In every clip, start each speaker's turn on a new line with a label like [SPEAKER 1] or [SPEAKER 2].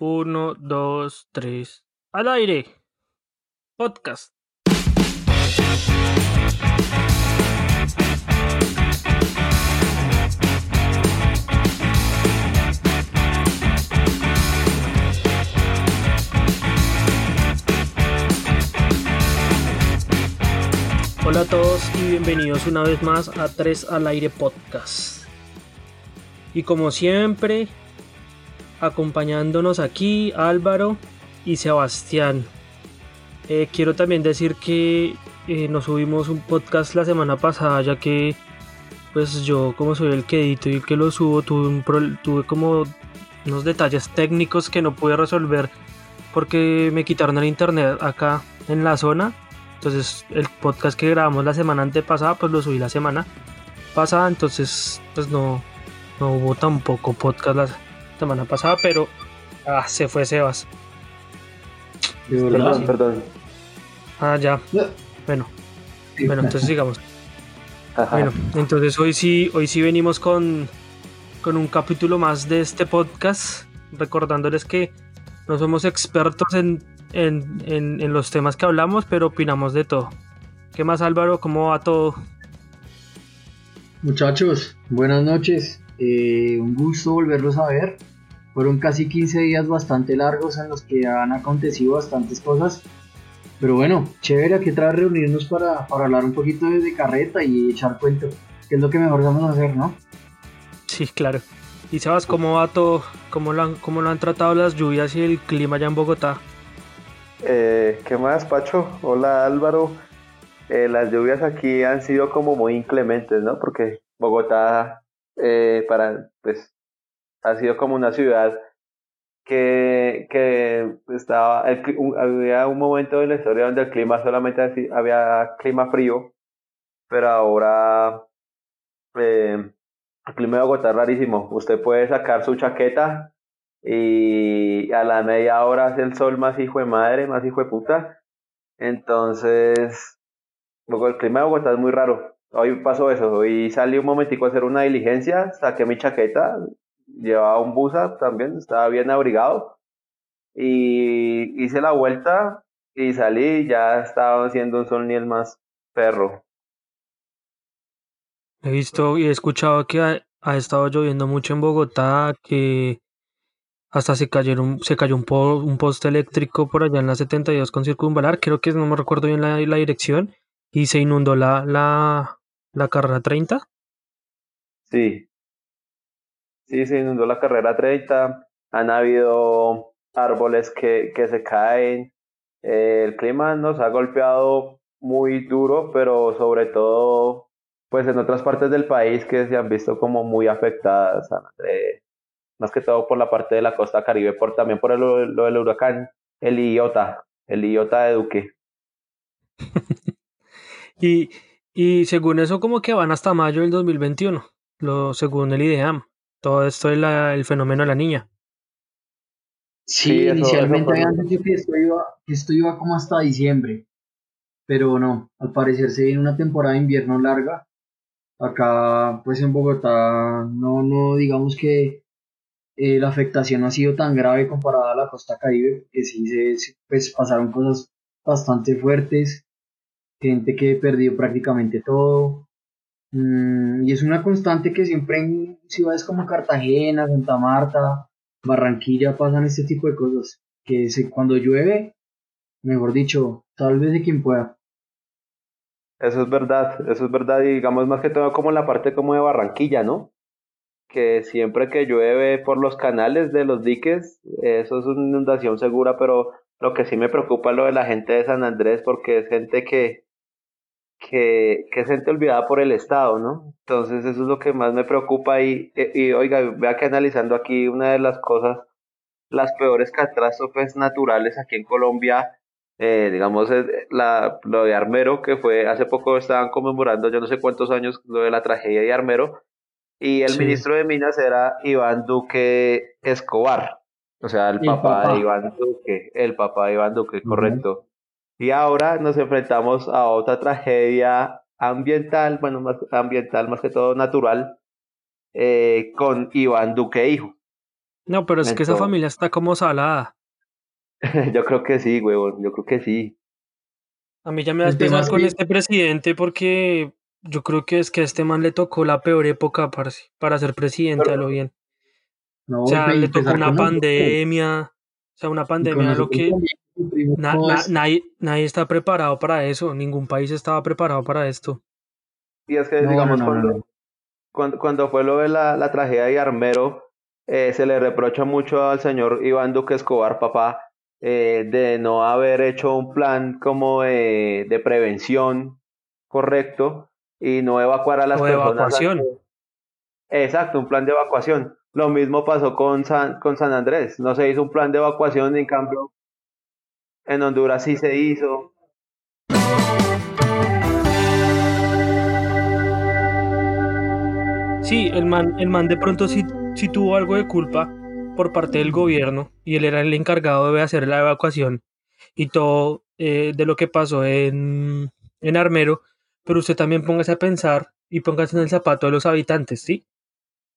[SPEAKER 1] Uno, dos, tres. Al aire. Podcast. Hola a todos y bienvenidos una vez más a 3 al aire podcast. Y como siempre, acompañándonos aquí Álvaro y Sebastián. Eh, quiero también decir que eh, nos subimos un podcast la semana pasada ya que pues yo como soy el que edito y el que lo subo tuve, como unos detalles técnicos que no pude resolver porque me quitaron el internet acá en la zona. Entonces el podcast que grabamos la semana antepasada pues lo subí la semana pasada. Entonces pues no, no hubo tampoco podcast semana pasada, pero ah, se fue Sebas.
[SPEAKER 2] Perdón, perdón.
[SPEAKER 1] Ah, ya. Bueno. Bueno, entonces sigamos. Bueno, entonces hoy sí, hoy sí venimos con, con un capítulo más de este podcast, recordándoles que no somos expertos en, en, en, los temas que hablamos, pero opinamos de todo. ¿Qué más Álvaro? ¿Cómo va todo?
[SPEAKER 3] Muchachos, buenas noches. Eh, un gusto volverlos a ver. Fueron casi 15 días bastante largos en los que han acontecido bastantes cosas. Pero bueno, chévere, aquí trae reunirnos para, para hablar un poquito de, carreta y echar cuento, que es lo que mejor vamos a hacer, ¿no?
[SPEAKER 1] Sí, claro. ¿Y sabes cómo va todo? ¿Cómo lo han, cómo lo han tratado las lluvias y el clima allá en Bogotá?
[SPEAKER 2] Eh, ¿Qué más, Pacho? Hola, Álvaro. Eh, las lluvias aquí han sido como muy inclementes, ¿no? Porque Bogotá, eh, para, pues, ha sido como una ciudad que, que estaba, había un momento en la historia donde el clima solamente había clima frío, pero ahora eh, el clima de Bogotá es rarísimo. Usted puede sacar su chaqueta y a la media hora hace el sol más hijo de madre, más hijo de puta. Entonces, luego el clima de Bogotá es muy raro. Hoy pasó eso, hoy salí un momentico a hacer una diligencia, saqué mi chaqueta, llevaba un busa también, estaba bien abrigado. Y hice la vuelta y salí y ya estaba haciendo un sol ni el más perro.
[SPEAKER 1] He visto y he escuchado que ha, estado lloviendo mucho en Bogotá, que hasta se cayeron, se cayó un, un poste eléctrico por allá en la 72 con circunvalar, creo que no me recuerdo bien la, la dirección, y se inundó la, la, la carrera 30.
[SPEAKER 2] Sí, Sí, se inundó la carrera 30, han habido árboles que, que se caen, eh, el clima nos ha golpeado muy duro, pero sobre todo pues en otras partes del país que se han visto como muy afectadas, más que todo por la parte de la costa caribe, por, también por el, lo del huracán, el Iota, el Iota de Duque.
[SPEAKER 1] y, y según eso como que van hasta mayo del 2021, lo, según el IDEAM todo esto es el fenómeno de la niña.
[SPEAKER 3] Sí, inicialmente habían dicho que esto, iba, que esto iba como hasta diciembre, pero no, al parecer se viene una temporada de invierno larga. Acá, pues en Bogotá, no, no digamos que eh, la afectación no ha sido tan grave comparada a la costa caribe, que sí se, pues pasaron cosas bastante fuertes, gente que perdió prácticamente todo, Mm, y es una constante que siempre en ciudades como Cartagena, Santa Marta, Barranquilla pasan este tipo de cosas. Que se, cuando llueve, mejor dicho, tal vez de quien pueda.
[SPEAKER 2] Eso es verdad, eso es verdad, y digamos más que todo como la parte como de Barranquilla, ¿no? Que siempre que llueve por los canales de los diques, eso es una inundación segura, pero lo que sí me preocupa es lo de la gente de San Andrés, porque es gente que, que, que es gente olvidada por el Estado, ¿no? Entonces eso es lo que más me preocupa y, y, oiga, vea que analizando aquí una de las cosas, las peores catástrofes naturales aquí en Colombia, eh, digamos, la, lo de Armero, que fue hace poco estaban conmemorando, yo no sé cuántos años, lo de la tragedia de Armero, y el ministro de Minas era Iván Duque Escobar, o sea, el, papá, de Iván Duque, el papá de Iván Duque, correcto. Y ahora nos enfrentamos a otra tragedia ambiental, bueno, más ambiental más que todo natural, eh, con Iván Duque hijo.
[SPEAKER 1] No, pero es que esa familia está como salada.
[SPEAKER 2] yo creo que sí, huevón, yo creo que sí.
[SPEAKER 1] A mí ya me das pesar con este presidente porque yo creo que es que a este man le tocó la peor época para, para ser presidente, a lo bien. No, o sea, le tocó una pandemia, o sea, una pandemia, lo que nadie, nadie está preparado para eso, ningún país estaba preparado para esto.
[SPEAKER 2] Y es que, digamos, cuando, cuando, fue lo de la, la tragedia de Armero, eh, se le reprocha mucho al señor Iván Duque Escobar, papá, eh, de no haber hecho un plan como de, de prevención correcto y no evacuar a las personas. Evacuación. Exacto, un plan de evacuación. Lo mismo pasó con San, con San Andrés. No se hizo un plan de evacuación, en cambio, en Honduras sí se hizo.
[SPEAKER 1] Sí, el man, el man de pronto sí, sí tuvo algo de culpa por parte del gobierno y él era el encargado de hacer la evacuación y todo eh, de lo que pasó en, en Armero, pero usted también póngase a pensar y póngase en el zapato de los habitantes, ¿sí?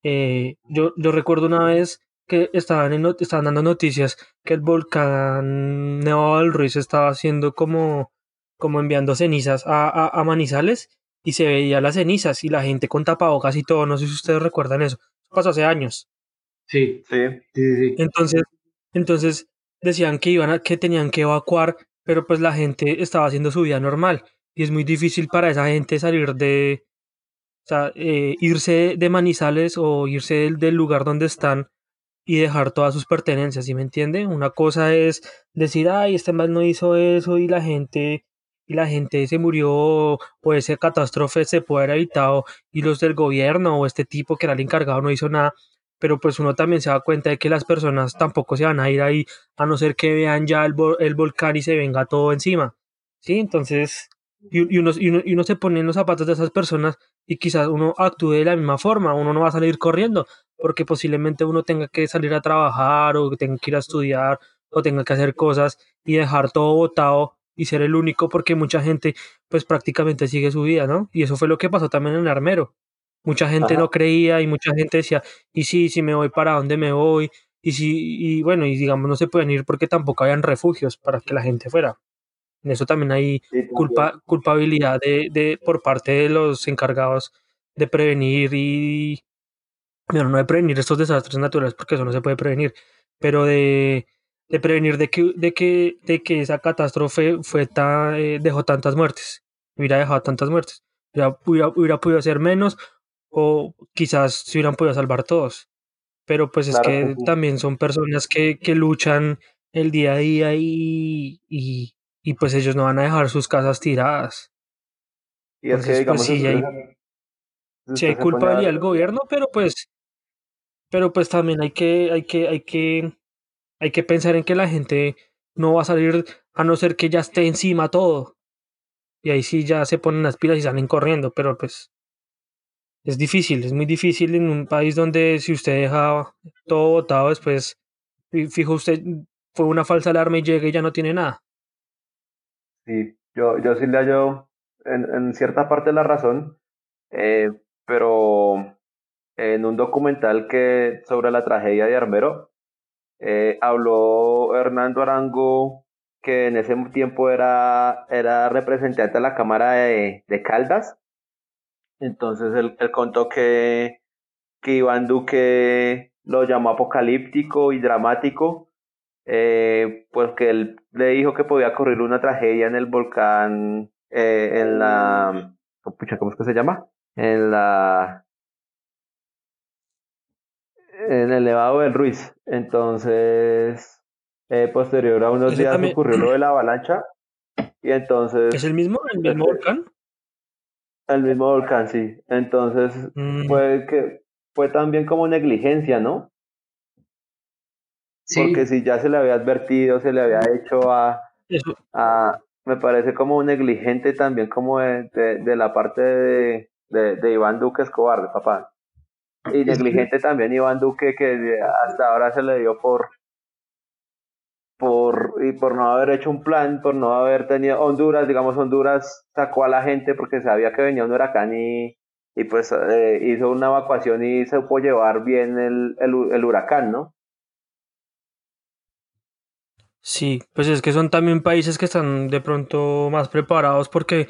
[SPEAKER 1] Eh, yo, yo recuerdo una vez que estaban, en, estaban dando noticias que el volcán Nevado del Ruiz estaba haciendo como, como enviando cenizas a, a, a, Manizales y se veía las cenizas y la gente con tapabocas y todo. No sé si ustedes recuerdan eso. Eso pasó hace años.
[SPEAKER 2] Sí, sí, sí, sí.
[SPEAKER 1] Entonces, entonces decían que iban a, que tenían que evacuar, pero pues la gente estaba haciendo su vida normal y es muy difícil para esa gente salir de, o sea, eh, irse de Manizales o irse del, del, lugar donde están y dejar todas sus pertenencias, ¿sí me entiende? Una cosa es decir, ay, este mal no hizo eso y la gente y la gente se murió o esa catástrofe se puede haber evitado y los del gobierno o este tipo que era el encargado no hizo nada, pero pues uno también se da cuenta de que las personas tampoco se van a ir ahí a no ser que vean ya el, el volcán y se venga todo encima, ¿sí? Entonces y, uno, y, uno, y uno se pone en los zapatos de esas personas y quizás uno actúe de la misma forma, uno no va a salir corriendo, porque posiblemente uno tenga que salir a trabajar o tenga que ir a estudiar o tenga que hacer cosas y dejar todo botado y ser el único porque mucha gente pues prácticamente sigue su vida, ¿no? Y eso fue lo que pasó también en el armero. Mucha gente no creía y mucha gente decía, y sí, si me voy, ¿para dónde me voy? Y si, y bueno, y digamos, no se pueden ir porque tampoco habían refugios para que la gente fuera. En eso también hay culpa, culpabilidad de, de, por parte de los encargados de prevenir y, bueno, no de prevenir estos desastres naturales porque eso no se puede prevenir, pero de, de prevenir de que, de que, de que esa catástrofe fue ta, eh, dejó tantas muertes, hubiera dejado tantas muertes, hubiera, hubiera, hubiera, podido ser menos o quizás se hubieran podido salvar todos. Pero pues es claro que, que sí. también son personas que, que luchan el día a día y, y, y pues ellos no van a dejar sus casas tiradas.
[SPEAKER 2] Y es Entonces, que, digamos,
[SPEAKER 1] pues, sí, hay, sí hay culpabilidad del gobierno, pero pues, pero pues también hay que, hay que, hay que, hay que pensar en que la gente no va a salir a no ser que ya esté encima todo. Y ahí sí ya se ponen las pilas y salen corriendo, pero pues es difícil, es muy difícil en un país donde si usted deja todo botado después, fijo usted, fue una falsa alarma y llega y ya no tiene nada.
[SPEAKER 2] Sí, yo, yo sí le hallo en, en cierta parte la razón, eh, pero en un documental que sobre la tragedia de Armero, eh, habló Hernando Arango, que en ese tiempo era, era representante de la Cámara de, de Caldas. Entonces él, contó que, que Iván Duque lo llamó apocalíptico y dramático eh, pues que él le dijo que podía ocurrir una tragedia en el volcán, eh, en la, pucha, ¿cómo es que se llama? En la, en el Nevado del Ruiz. Entonces, eh, posterior a unos días también... ocurrió lo de la avalancha y entonces...
[SPEAKER 1] ¿Es el mismo, el mismo volcán?
[SPEAKER 2] El mismo volcán, sí. Entonces, mm. fue que fue también como negligencia, ¿no? Porque si ya se le había advertido, se le había hecho a, a me parece como negligente también como de, de, de la parte de, de, de, Iván Duque Escobar, de papá. Y negligente también Iván Duque que hasta ahora se le dio por por y por no haber hecho un plan, por no haber tenido Honduras, digamos Honduras sacó a la gente porque sabía que venía un huracán y, y pues eh, hizo una evacuación y se pudo llevar bien el, el, el huracán, ¿no?
[SPEAKER 1] Sí, pues es que son también países que están de pronto más preparados porque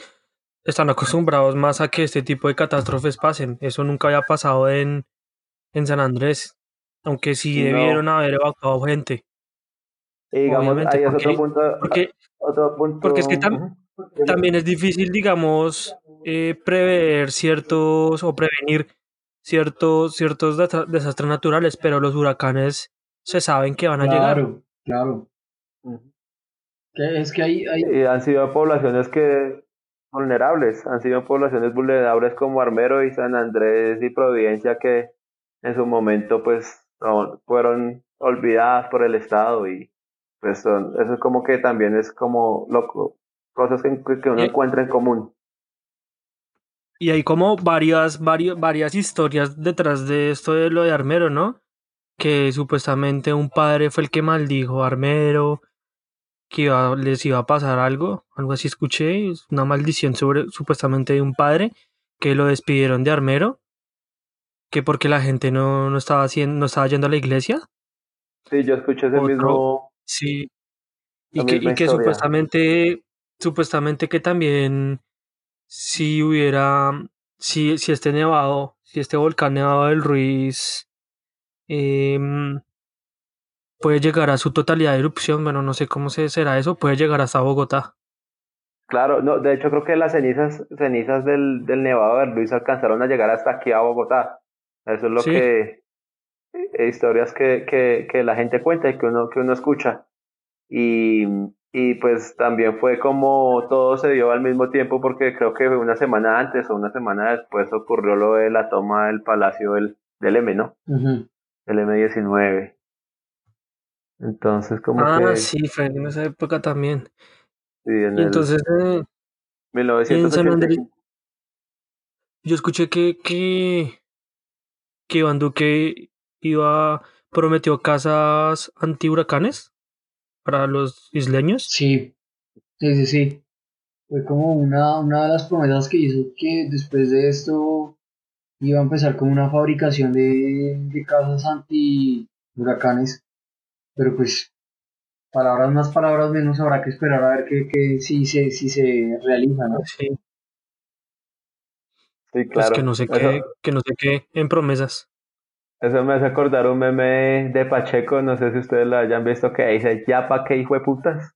[SPEAKER 1] están acostumbrados más a que este tipo de catástrofes pasen. Eso nunca había pasado en, en San Andrés, aunque sí debieron haber evacuado gente.
[SPEAKER 2] Y digamos, ahí es otro punto,
[SPEAKER 1] porque, otro punto. Porque es que también es difícil, digamos, eh, prever ciertos o prevenir ciertos, ciertos desastres naturales, pero los huracanes se saben que van a llegar.
[SPEAKER 3] Claro, claro. Es que hay, hay...
[SPEAKER 2] Y han sido poblaciones que vulnerables, han sido poblaciones vulnerables como Armero y San Andrés y Providencia que en su momento pues fueron olvidadas por el Estado y pues son, eso es como que también es como loco, cosas que, que uno encuentra en común.
[SPEAKER 1] Y hay como varias, varias, varias historias detrás de esto de lo de Armero, ¿no? Que supuestamente un padre fue el que maldijo a Armero, que iba, les iba a pasar algo, algo así escuché, una maldición sobre supuestamente de un padre que lo despidieron de Armero, que porque la gente no, no estaba haciendo, no estaba yendo a la iglesia.
[SPEAKER 2] Sí, yo escuché ese mismo.
[SPEAKER 1] Sí. Y que, y que supuestamente, supuestamente que también si hubiera, si, si este nevado, si este volcán nevado del Ruiz eh, puede llegar a su totalidad de erupción, bueno, no sé cómo se será eso, puede llegar hasta Bogotá.
[SPEAKER 2] Claro, no, de hecho creo que las cenizas, cenizas del, del nevado del Ruiz alcanzaron a llegar hasta aquí a Bogotá. Eso es lo que eh, historias que, que, que la gente cuenta y que uno, que uno escucha. Y, y pues también fue como todo se dio al mismo tiempo porque creo que una semana antes o una semana después ocurrió lo de la toma del palacio del, del M, ¿no? El M19. Entonces como
[SPEAKER 1] ah,
[SPEAKER 2] que...
[SPEAKER 1] sí, fue en esa época también.
[SPEAKER 2] Sí, en
[SPEAKER 1] y entonces...
[SPEAKER 2] Eh, 1985.
[SPEAKER 1] yo escuché que, que, que Iván Duque iba, prometió casas anti-huracanes para los isleños.
[SPEAKER 3] Sí, sí, sí, sí. Fue como una, una de las promesas que hizo que después de esto iba a empezar como una fabricación de, de casas anti huracanes. Pero pues, palabras más, palabras menos, habrá que esperar a ver que, que si, se, si se realiza, ¿no?
[SPEAKER 1] Sí.
[SPEAKER 2] Sí,
[SPEAKER 1] Pues
[SPEAKER 2] claro.
[SPEAKER 1] que no sé qué, que no sé qué en promesas.
[SPEAKER 2] Eso me hace acordar un meme de Pacheco, no sé si ustedes lo hayan visto, que dice, ya pa' qué hijo de putas.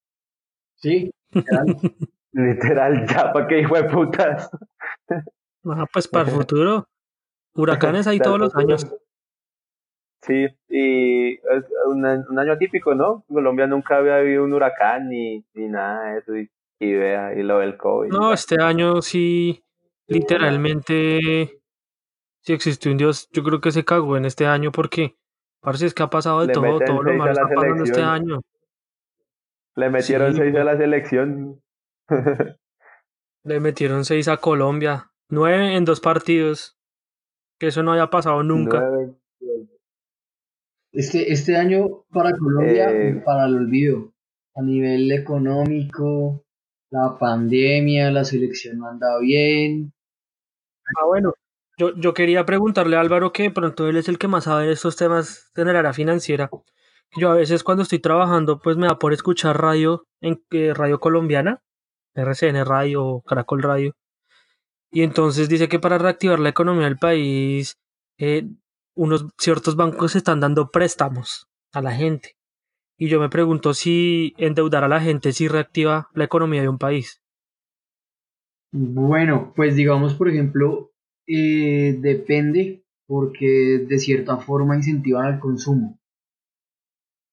[SPEAKER 3] Sí, literal.
[SPEAKER 2] Literal, ya pa' qué hijo de putas.
[SPEAKER 1] Ah, pues para el futuro. Huracanes hay todos los años.
[SPEAKER 2] Sí, y es un, un año atípico, ¿no? Colombia nunca había habido un huracán ni, ni nada de eso, y, y vea, y lo del COVID.
[SPEAKER 1] No, este año sí, literalmente, si existió un Dios, yo creo que se cagó en este año porque parece que ha pasado de
[SPEAKER 2] Le
[SPEAKER 1] todo, todo lo malo está pasando este año.
[SPEAKER 2] Le metieron
[SPEAKER 1] Sí,
[SPEAKER 2] seis a la selección.
[SPEAKER 1] Le metieron seis a Colombia, nueve en dos partidos, que eso no había pasado nunca.
[SPEAKER 2] Nueve.
[SPEAKER 3] Este, este año para Colombia,
[SPEAKER 2] Eh,
[SPEAKER 3] para el olvido, a nivel económico, la pandemia, la selección no anda bien.
[SPEAKER 1] Ah, bueno, yo, yo quería preguntarle a Álvaro que de pronto él es el que más sabe de estos temas de la área financiera. Yo a veces cuando estoy trabajando, pues me da por escuchar radio en eh, radio colombiana, RCN Radio o Caracol Radio. Y entonces dice que para reactivar la economía del país, eh, unos ciertos bancos están dando préstamos a la gente. Y yo me pregunto si endeudar a la gente sí reactiva la economía de un país.
[SPEAKER 3] Bueno, pues digamos, por ejemplo, eh, depende porque de cierta forma incentivan al consumo.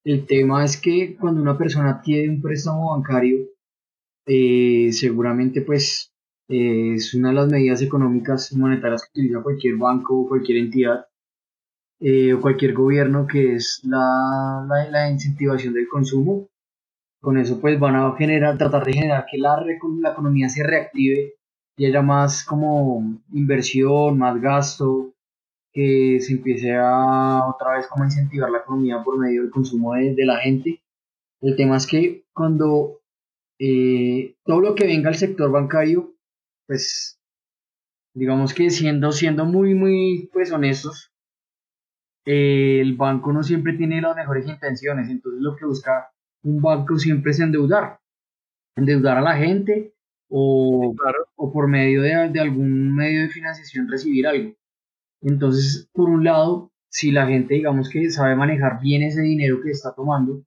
[SPEAKER 3] El tema es que cuando una persona adquiere un préstamo bancario, eh, seguramente pues eh, es una de las medidas económicas y monetarias que utiliza cualquier banco o cualquier entidad eh, o cualquier gobierno que es la, la, la incentivación del consumo. Con eso pues van a generar, tratar de generar que la, la economía se reactive y haya más como inversión, más gasto, que se empiece a otra vez como incentivar la economía por medio del consumo de, de la gente. El tema es que cuando eh, todo lo que venga al sector bancario, pues digamos que siendo, siendo muy, muy pues honestos, eh, el banco no siempre tiene las mejores intenciones, entonces lo que busca un banco siempre es endeudar, endeudar a la gente o, o por medio de, de, algún medio de financiación recibir algo. Entonces, por un lado, si la gente, digamos que sabe manejar bien ese dinero que está tomando,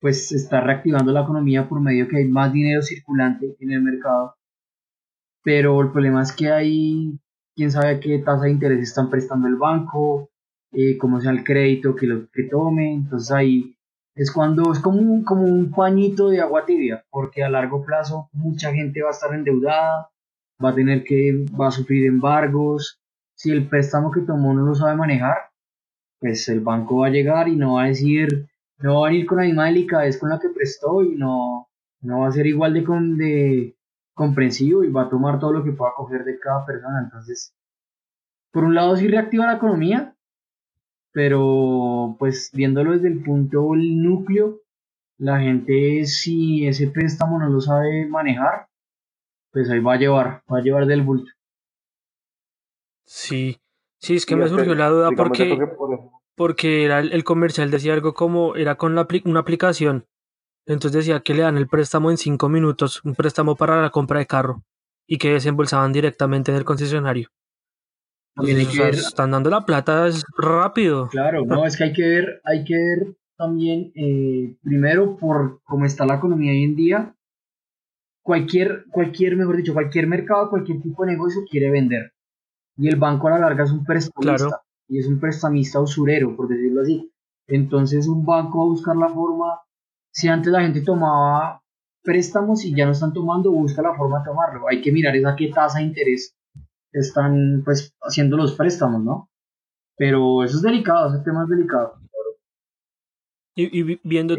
[SPEAKER 3] pues está reactivando la economía por medio que hay más dinero circulante en el mercado. Pero el problema es que hay, quién sabe qué tasa de interés están prestando el banco, eh, cómo sea el crédito que lo que tome. Entonces ahí es cuando es como un, como un pañito de agua tibia, porque a largo plazo mucha gente va a estar endeudada, va a tener que, va a sufrir embargos. Si el préstamo que tomó no lo sabe manejar, pues el banco va a llegar y no va a decir, no va a ir con la misma delicadez con la que prestó y no, no va a ser igual de, con, de comprensivo y va a tomar todo lo que pueda coger de cada persona. Entonces, por un lado sí reactiva la economía, pero pues viéndolo desde el punto el núcleo, la gente si ese préstamo no lo sabe manejar, pues ahí va a llevar, va a llevar del bulto.
[SPEAKER 1] Sí, sí, es que me surgió la duda porque, porque era el, comercial decía algo como era con la, una aplicación, entonces decía que le dan el préstamo en cinco minutos, un préstamo para la compra de carro y que desembolsaban directamente en el concesionario. Están dando la plata es rápido.
[SPEAKER 3] Claro, no, es que hay que ver, hay que ver también, eh, primero, por cómo está la economía hoy en día, cualquier, cualquier, mejor dicho, cualquier mercado, cualquier tipo de negocio quiere vender. Y el banco a la larga es un prestamista. Y es un prestamista usurero, por decirlo así. Entonces un banco va a buscar la forma, si antes la gente tomaba préstamos y ya no están tomando, busca la forma de tomarlo. Hay que mirar esa qué tasa de interés están pues haciendo los préstamos, ¿no? Pero eso es delicado, ese tema es delicado.
[SPEAKER 1] Y, viendo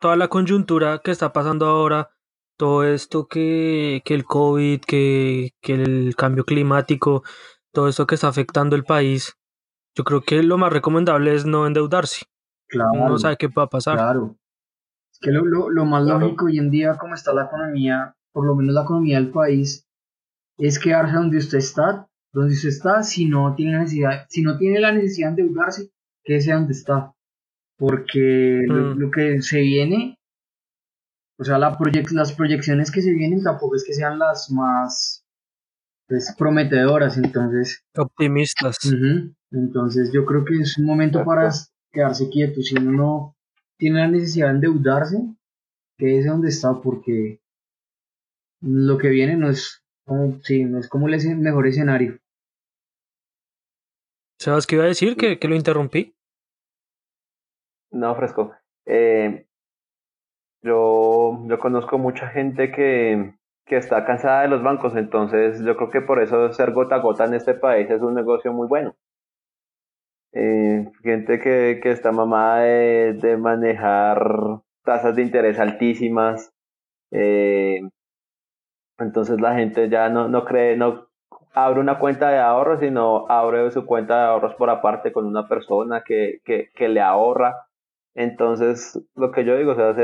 [SPEAKER 1] toda la coyuntura que está pasando ahora, todo esto que, que el COVID, que, que el cambio climático, todo esto que está afectando el país, yo creo que lo más recomendable es no endeudarse. Claro. No sabe qué va a pasar.
[SPEAKER 3] Claro. Es que lo, lo, lo más lógico hoy en día, como está la economía, por lo menos la economía del país, es quedarse donde usted está, donde usted está, si no tiene necesidad, si no tiene la necesidad de endeudarse, quédese donde está. Porque lo, mm. que se viene, o sea, la las proyecciones que se vienen tampoco es que sean las más pues, prometedoras, entonces.
[SPEAKER 1] Optimistas.
[SPEAKER 3] Entonces yo creo que es un momento para quedarse quieto. Si uno no tiene la necesidad de endeudarse, quédese donde está porque lo que viene no es sí, no es como el mejor escenario.
[SPEAKER 1] ¿Sabes qué iba a decir? ¿Que, que lo interrumpí?
[SPEAKER 2] No, fresco. Eh, yo, yo conozco mucha gente que, que está cansada de los bancos, entonces yo creo que por eso ser gota a gota en este país es un negocio muy bueno. Eh, gente que, que está mamada de, de manejar tasas de interés altísimas, eh, entonces la gente ya no, no cree, no abre una cuenta de ahorros, sino abre su cuenta de ahorros por aparte con una persona que, que, que le ahorra. Entonces, lo que yo digo, o sea,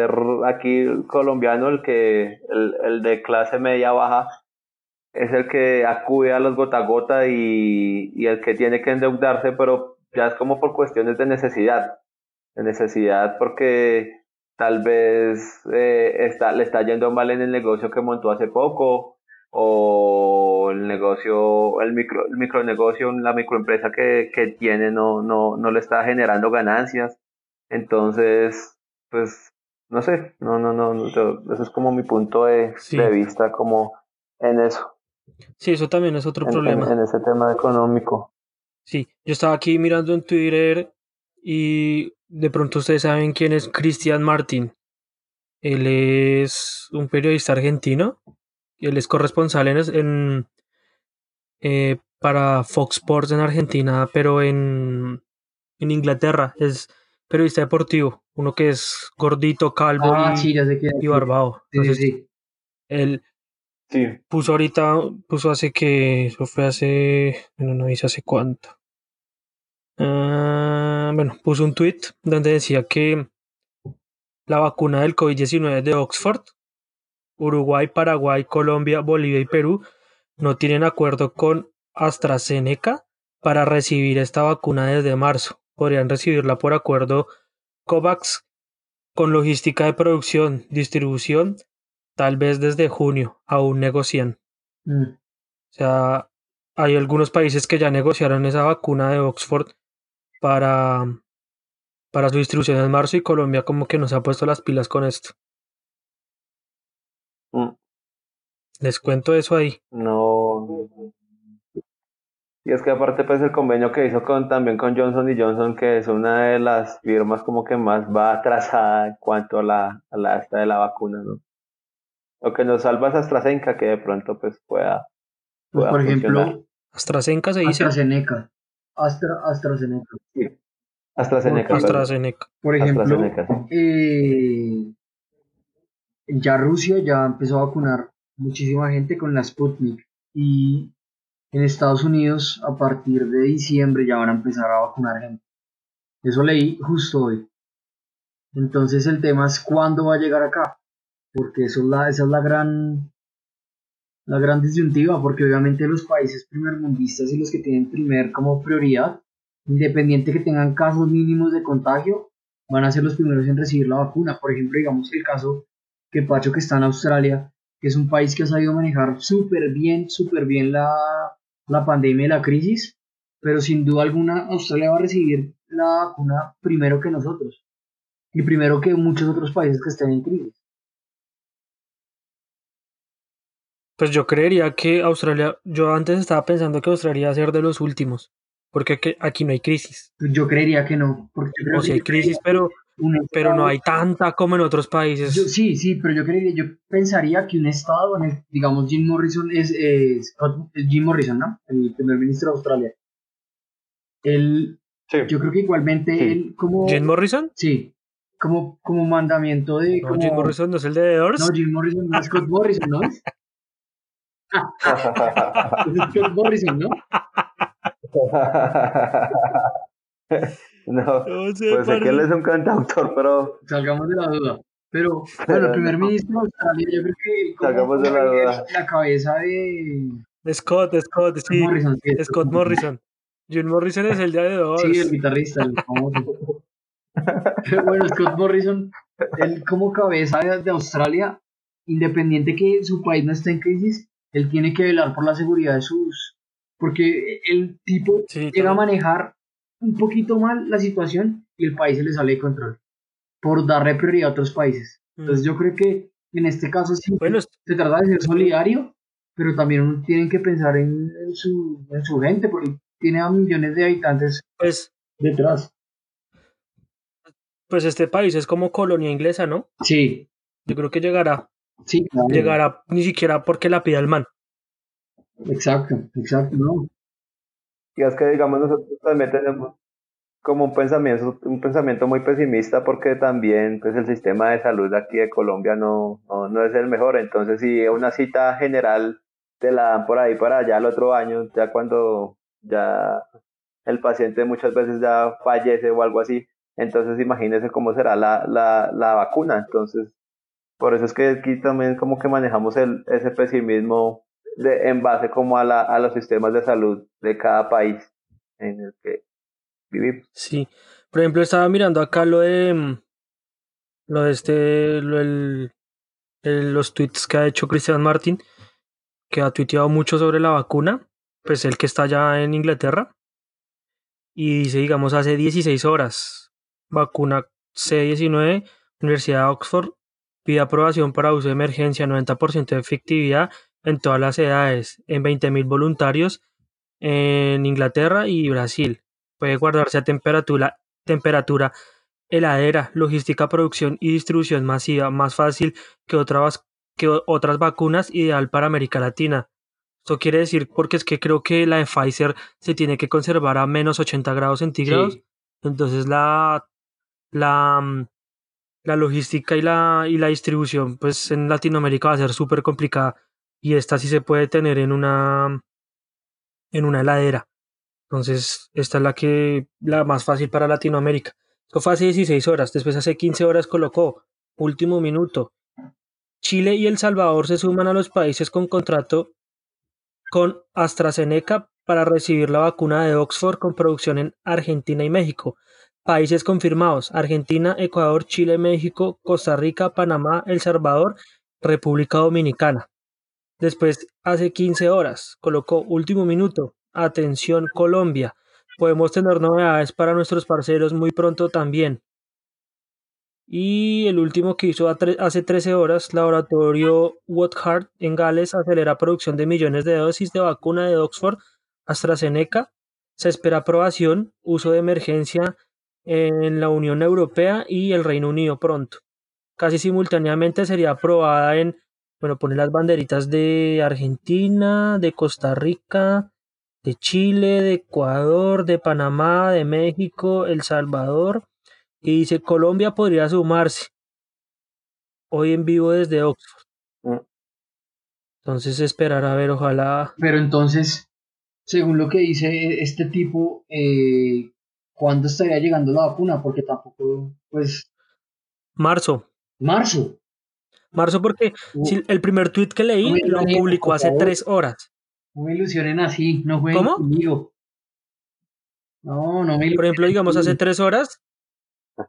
[SPEAKER 2] aquí colombiano, el que, el, el de clase media baja, es el que acude a los gota a gota y, y el que tiene que endeudarse, pero ya es como por cuestiones de necesidad. De necesidad porque tal vez eh, está, le está yendo mal en el negocio que montó hace poco o el negocio, el micro, el micronegocio, la microempresa que, que tiene no, no, no le está generando ganancias. Entonces, pues, no sé, no, no, no, eso es como mi punto de, de, vista como en eso.
[SPEAKER 1] Sí, eso también es otro problema.
[SPEAKER 2] en ese tema económico.
[SPEAKER 1] Sí, yo estaba aquí mirando en Twitter y de pronto ustedes saben quién es Cristian Martín. Él es un periodista argentino. Él es corresponsal en, eh, para Fox Sports en Argentina, pero en, en Inglaterra. Es periodista deportivo. Uno que es gordito, calvo ah, y, barbado. Él puso ahorita, puso hace que, eso fue hace, bueno, no dice hace cuánto. Ah, bueno, puso un tweet donde decía que la vacuna del COVID-19 de Oxford, Uruguay, Paraguay, Colombia, Bolivia y Perú no tienen acuerdo con AstraZeneca para recibir esta vacuna desde marzo. Podrían recibirla por acuerdo COVAX con logística de producción, distribución, tal vez desde junio aún negocian. Mm. O sea, hay algunos países que ya negociaron esa vacuna de Oxford para, para su distribución en marzo y Colombia como que no se ha puesto las pilas con esto. Mm. Les cuento eso ahí.
[SPEAKER 2] No. Y es que aparte pues el convenio que hizo con también con Johnson y Johnson, que es una de las firmas como que más va atrasada en cuanto a la, a la esta de la vacuna, ¿no? Lo que nos salva es AstraZeneca, que de pronto pues pueda.
[SPEAKER 3] Pues, por ejemplo,
[SPEAKER 1] AstraZeneca se dice.
[SPEAKER 3] AstraZeneca. Astra, AstraZeneca.
[SPEAKER 2] Sí. AstraZeneca.
[SPEAKER 1] AstraZeneca.
[SPEAKER 3] Por ejemplo, eh, ya Rusia ya empezó a vacunar muchísima gente con la Sputnik y en Estados Unidos a partir de diciembre ya van a empezar a vacunar gente. Eso leí justo hoy. Entonces el tema es cuándo va a llegar acá porque eso es la, esa es la gran, la gran disyuntiva, porque obviamente los países primermundistas y los que tienen primer como prioridad, independiente que tengan casos mínimos de contagio, van a ser los primeros en recibir la vacuna. Por ejemplo, digamos el caso que Pacho que está en Australia, que es un país que ha sabido manejar súper bien, súper bien la, la pandemia y la crisis, pero sin duda alguna Australia va a recibir la vacuna primero que nosotros y primero que muchos otros países que estén en crisis.
[SPEAKER 1] Pues yo creería que Australia, yo antes estaba pensando que Australia iba a ser de los últimos, porque aquí no hay crisis.
[SPEAKER 3] Yo creería que no. Porque
[SPEAKER 1] o hay crisis, pero, pero no hay tanta como en otros países.
[SPEAKER 3] sí, sí, pero yo creería, yo pensaría que un estado en el, digamos, Jim Morrison es, Jim Morrison, ¿no? El primer ministro de Australia. Él, yo creo que igualmente él como...
[SPEAKER 1] ¿Jim Morrison?
[SPEAKER 3] Sí, como, como mandamiento de...
[SPEAKER 1] No, Jim Morrison no es el de Doors.
[SPEAKER 3] No, Jim Morrison no es Scott Morrison, ¿no? es Morrison, ¿no?
[SPEAKER 2] no, pues sé que él es un cantautor, pero...
[SPEAKER 3] Salgamos de la duda. Pero, bueno, el primer ministro de Australia, yo creo que...
[SPEAKER 2] Salgamos de la duda.
[SPEAKER 3] La cabeza de...
[SPEAKER 1] Scott, Scott, sí. Morrison, Scott Morrison. Jim Morrison es el día de dos.
[SPEAKER 3] Sí, el guitarrista, el famoso. Pero bueno, Scott Morrison, él como cabeza de Australia, independiente que su país no esté en crisis, él tiene que velar por la seguridad de sus... Porque el tipo llega a manejar un poquito mal la situación y el país se le sale de control por darle prioridad a otros países. Entonces yo creo que en este caso sí bueno, se trata de ser solidario, pero también uno tiene que pensar en, su, en su gente, porque tiene a millones de habitantes
[SPEAKER 1] pues,
[SPEAKER 3] detrás.
[SPEAKER 1] Pues este país es como colonia inglesa, ¿no?
[SPEAKER 3] Sí.
[SPEAKER 1] Yo creo que llegará
[SPEAKER 3] Sí,
[SPEAKER 1] Llegará ni siquiera porque la pida el man.
[SPEAKER 3] Exacto, exacto, ¿no?
[SPEAKER 2] Y es que digamos nosotros también tenemos como un pensamiento, un pensamiento muy pesimista porque también pues el sistema de salud aquí de Colombia no, no, es el mejor. Entonces si una cita general te la dan por ahí para allá el otro año, ya cuando ya el paciente muchas veces ya fallece o algo así, entonces imagínese cómo será la, la, la vacuna. Entonces por eso es que aquí también como que manejamos el, ese pesimismo en base como a, la, los sistemas de salud de cada país en el que vivimos.
[SPEAKER 1] Sí, por ejemplo estaba mirando acá lo de mm, lo de este lo los tweets que ha hecho Cristian Martin que ha tuiteado mucho sobre la vacuna pues el que está allá en Inglaterra y dice digamos hace 16 horas vacuna C19 Universidad de Oxford Pide aprobación para uso de emergencia, 90% de efectividad en todas las edades, en 20.000 voluntarios en Inglaterra y Brasil. Puede guardarse a temperatura, temperatura heladera, logística, producción y distribución masiva, más fácil que otras, que otras vacunas, ideal para América Latina. Esto quiere decir porque es que creo que la de Pfizer se tiene que conservar a menos 80 grados centígrados. Entonces la, la, mm, la logística y la, y la distribución pues en Latinoamérica va a ser súper complicada y esta sí se puede tener en una en una heladera. Entonces, esta es la que la más fácil para Latinoamérica. Esto fue hace 16 horas, después hace 15 horas colocó último minuto. Chile y El Salvador se suman a los países con contrato con AstraZeneca para recibir la vacuna de Oxford con producción en Argentina y México. Países confirmados: Argentina, Ecuador, Chile, México, Costa Rica, Panamá, El Salvador, República Dominicana. Después, hace 15 horas, colocó último minuto. Atención Colombia. Podemos tener novedades para nuestros parceros muy pronto también. Y el último que hizo hace 13 horas, laboratorio Woodhart en Gales acelera producción de millones de dosis de vacuna de Oxford AstraZeneca. Se espera aprobación, uso de emergencia en la Unión Europea y el Reino Unido pronto. Casi simultáneamente sería aprobada en, bueno, poner las banderitas de Argentina, de Costa Rica, de Chile, de Ecuador, de Panamá, de México, El Salvador. Y dice, Colombia podría sumarse. Hoy en vivo desde Oxford. Mm. Entonces esperar a ver, ojalá.
[SPEAKER 3] Pero entonces, según lo que dice este tipo, eh, ¿cuándo estaría llegando la vacuna? Porque tampoco, pues...
[SPEAKER 1] Marzo.
[SPEAKER 3] Marzo.
[SPEAKER 1] Marzo porque si el primer tweet que leí lo publicó hace tres horas.
[SPEAKER 3] No me ilusionen así, no jueguen ¿Cómo? conmigo. No, no me
[SPEAKER 1] Por ejemplo, digamos, hace tres horas,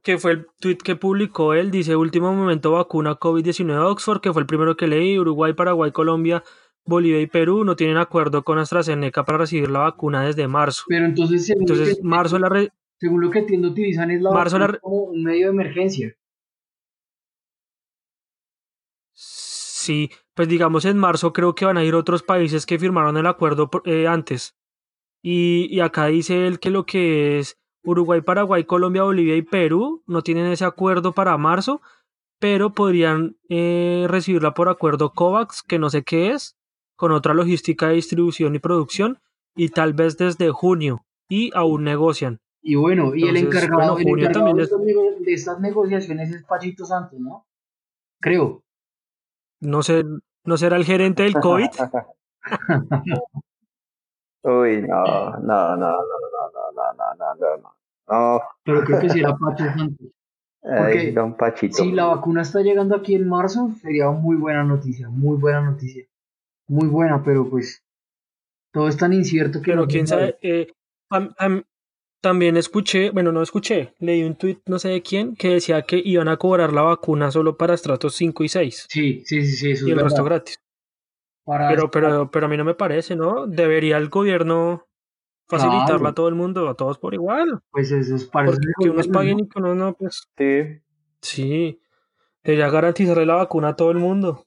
[SPEAKER 1] que fue el tweet que publicó él, dice último momento vacuna COVID-19 Oxford, que fue el primero que leí, Uruguay, Paraguay, Colombia, Bolivia y Perú no tienen acuerdo con AstraZeneca para recibir la vacuna desde marzo.
[SPEAKER 3] Pero entonces, según,
[SPEAKER 1] entonces, lo, que, marzo la
[SPEAKER 3] según lo que entiendo, utilizan es la marzo la como un medio de emergencia.
[SPEAKER 1] Sí, pues digamos en marzo creo que van a ir otros países que firmaron el acuerdo eh, antes. Y, y, acá dice él que lo que es Uruguay, Paraguay, Colombia, Bolivia y Perú no tienen ese acuerdo para marzo, pero podrían eh, recibirla por acuerdo COVAX, que no sé qué es, con otra logística de distribución y producción, y tal vez desde junio, y aún negocian.
[SPEAKER 3] Y bueno, y el encargado, también de, de estas negociaciones es Pachito Santos, ¿no? Creo.
[SPEAKER 1] No sé, ¿no será el gerente del COVID?
[SPEAKER 2] Uy, no, no, no, no, no, no, no, no, no, no, no.
[SPEAKER 3] Pero creo que sí era Pacho Santos.
[SPEAKER 2] Ay, don Pachito.
[SPEAKER 3] Si la vacuna está llegando aquí en marzo, sería muy buena noticia, muy buena noticia. Muy buena, pero pues todo es tan incierto que...
[SPEAKER 1] Pero quién sabe, eh, también escuché, bueno, no escuché, leí un tweet no sé de quién que decía que iban a cobrar la vacuna solo para estratos 5 y 6.
[SPEAKER 3] Sí, sí, sí, sí. Eso
[SPEAKER 1] y el resto gratis. Pero, pero, pero a mí no me parece, ¿no? Debería el gobierno facilitarla a todo el mundo, a todos por igual.
[SPEAKER 3] Pues eso es
[SPEAKER 1] para Porque que unos paguen y que unos no, pues.
[SPEAKER 2] Sí.
[SPEAKER 1] Sí. Debería garantizarle la vacuna a todo el mundo.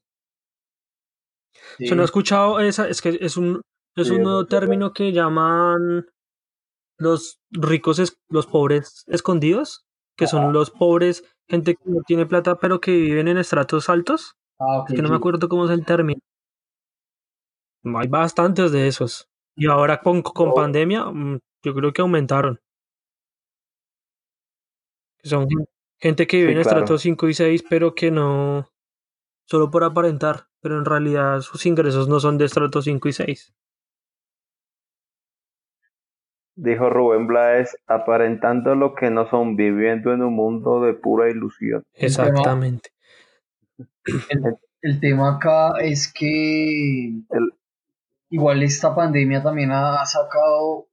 [SPEAKER 1] Yo no he escuchado esa, es que es un, es un nuevo término que llaman los ricos, es, los pobres escondidos, que son los pobres, gente que no tiene plata pero que viven en estratos altos.
[SPEAKER 3] Ah,
[SPEAKER 1] que no me acuerdo cómo es el término. Hay bastantes de esos. Y ahora con, con oh. pandemia, mm, yo creo que aumentaron. Son gente que vive en estratos 5 y 6, pero que no. Solo por aparentar, pero en realidad sus ingresos no son de estratos 5 y 6
[SPEAKER 2] dijo Rubén Blades, aparentando lo que no son, viviendo en un mundo de pura ilusión.
[SPEAKER 1] Exactamente.
[SPEAKER 3] El, tema acá es que igual esta pandemia también ha, sacado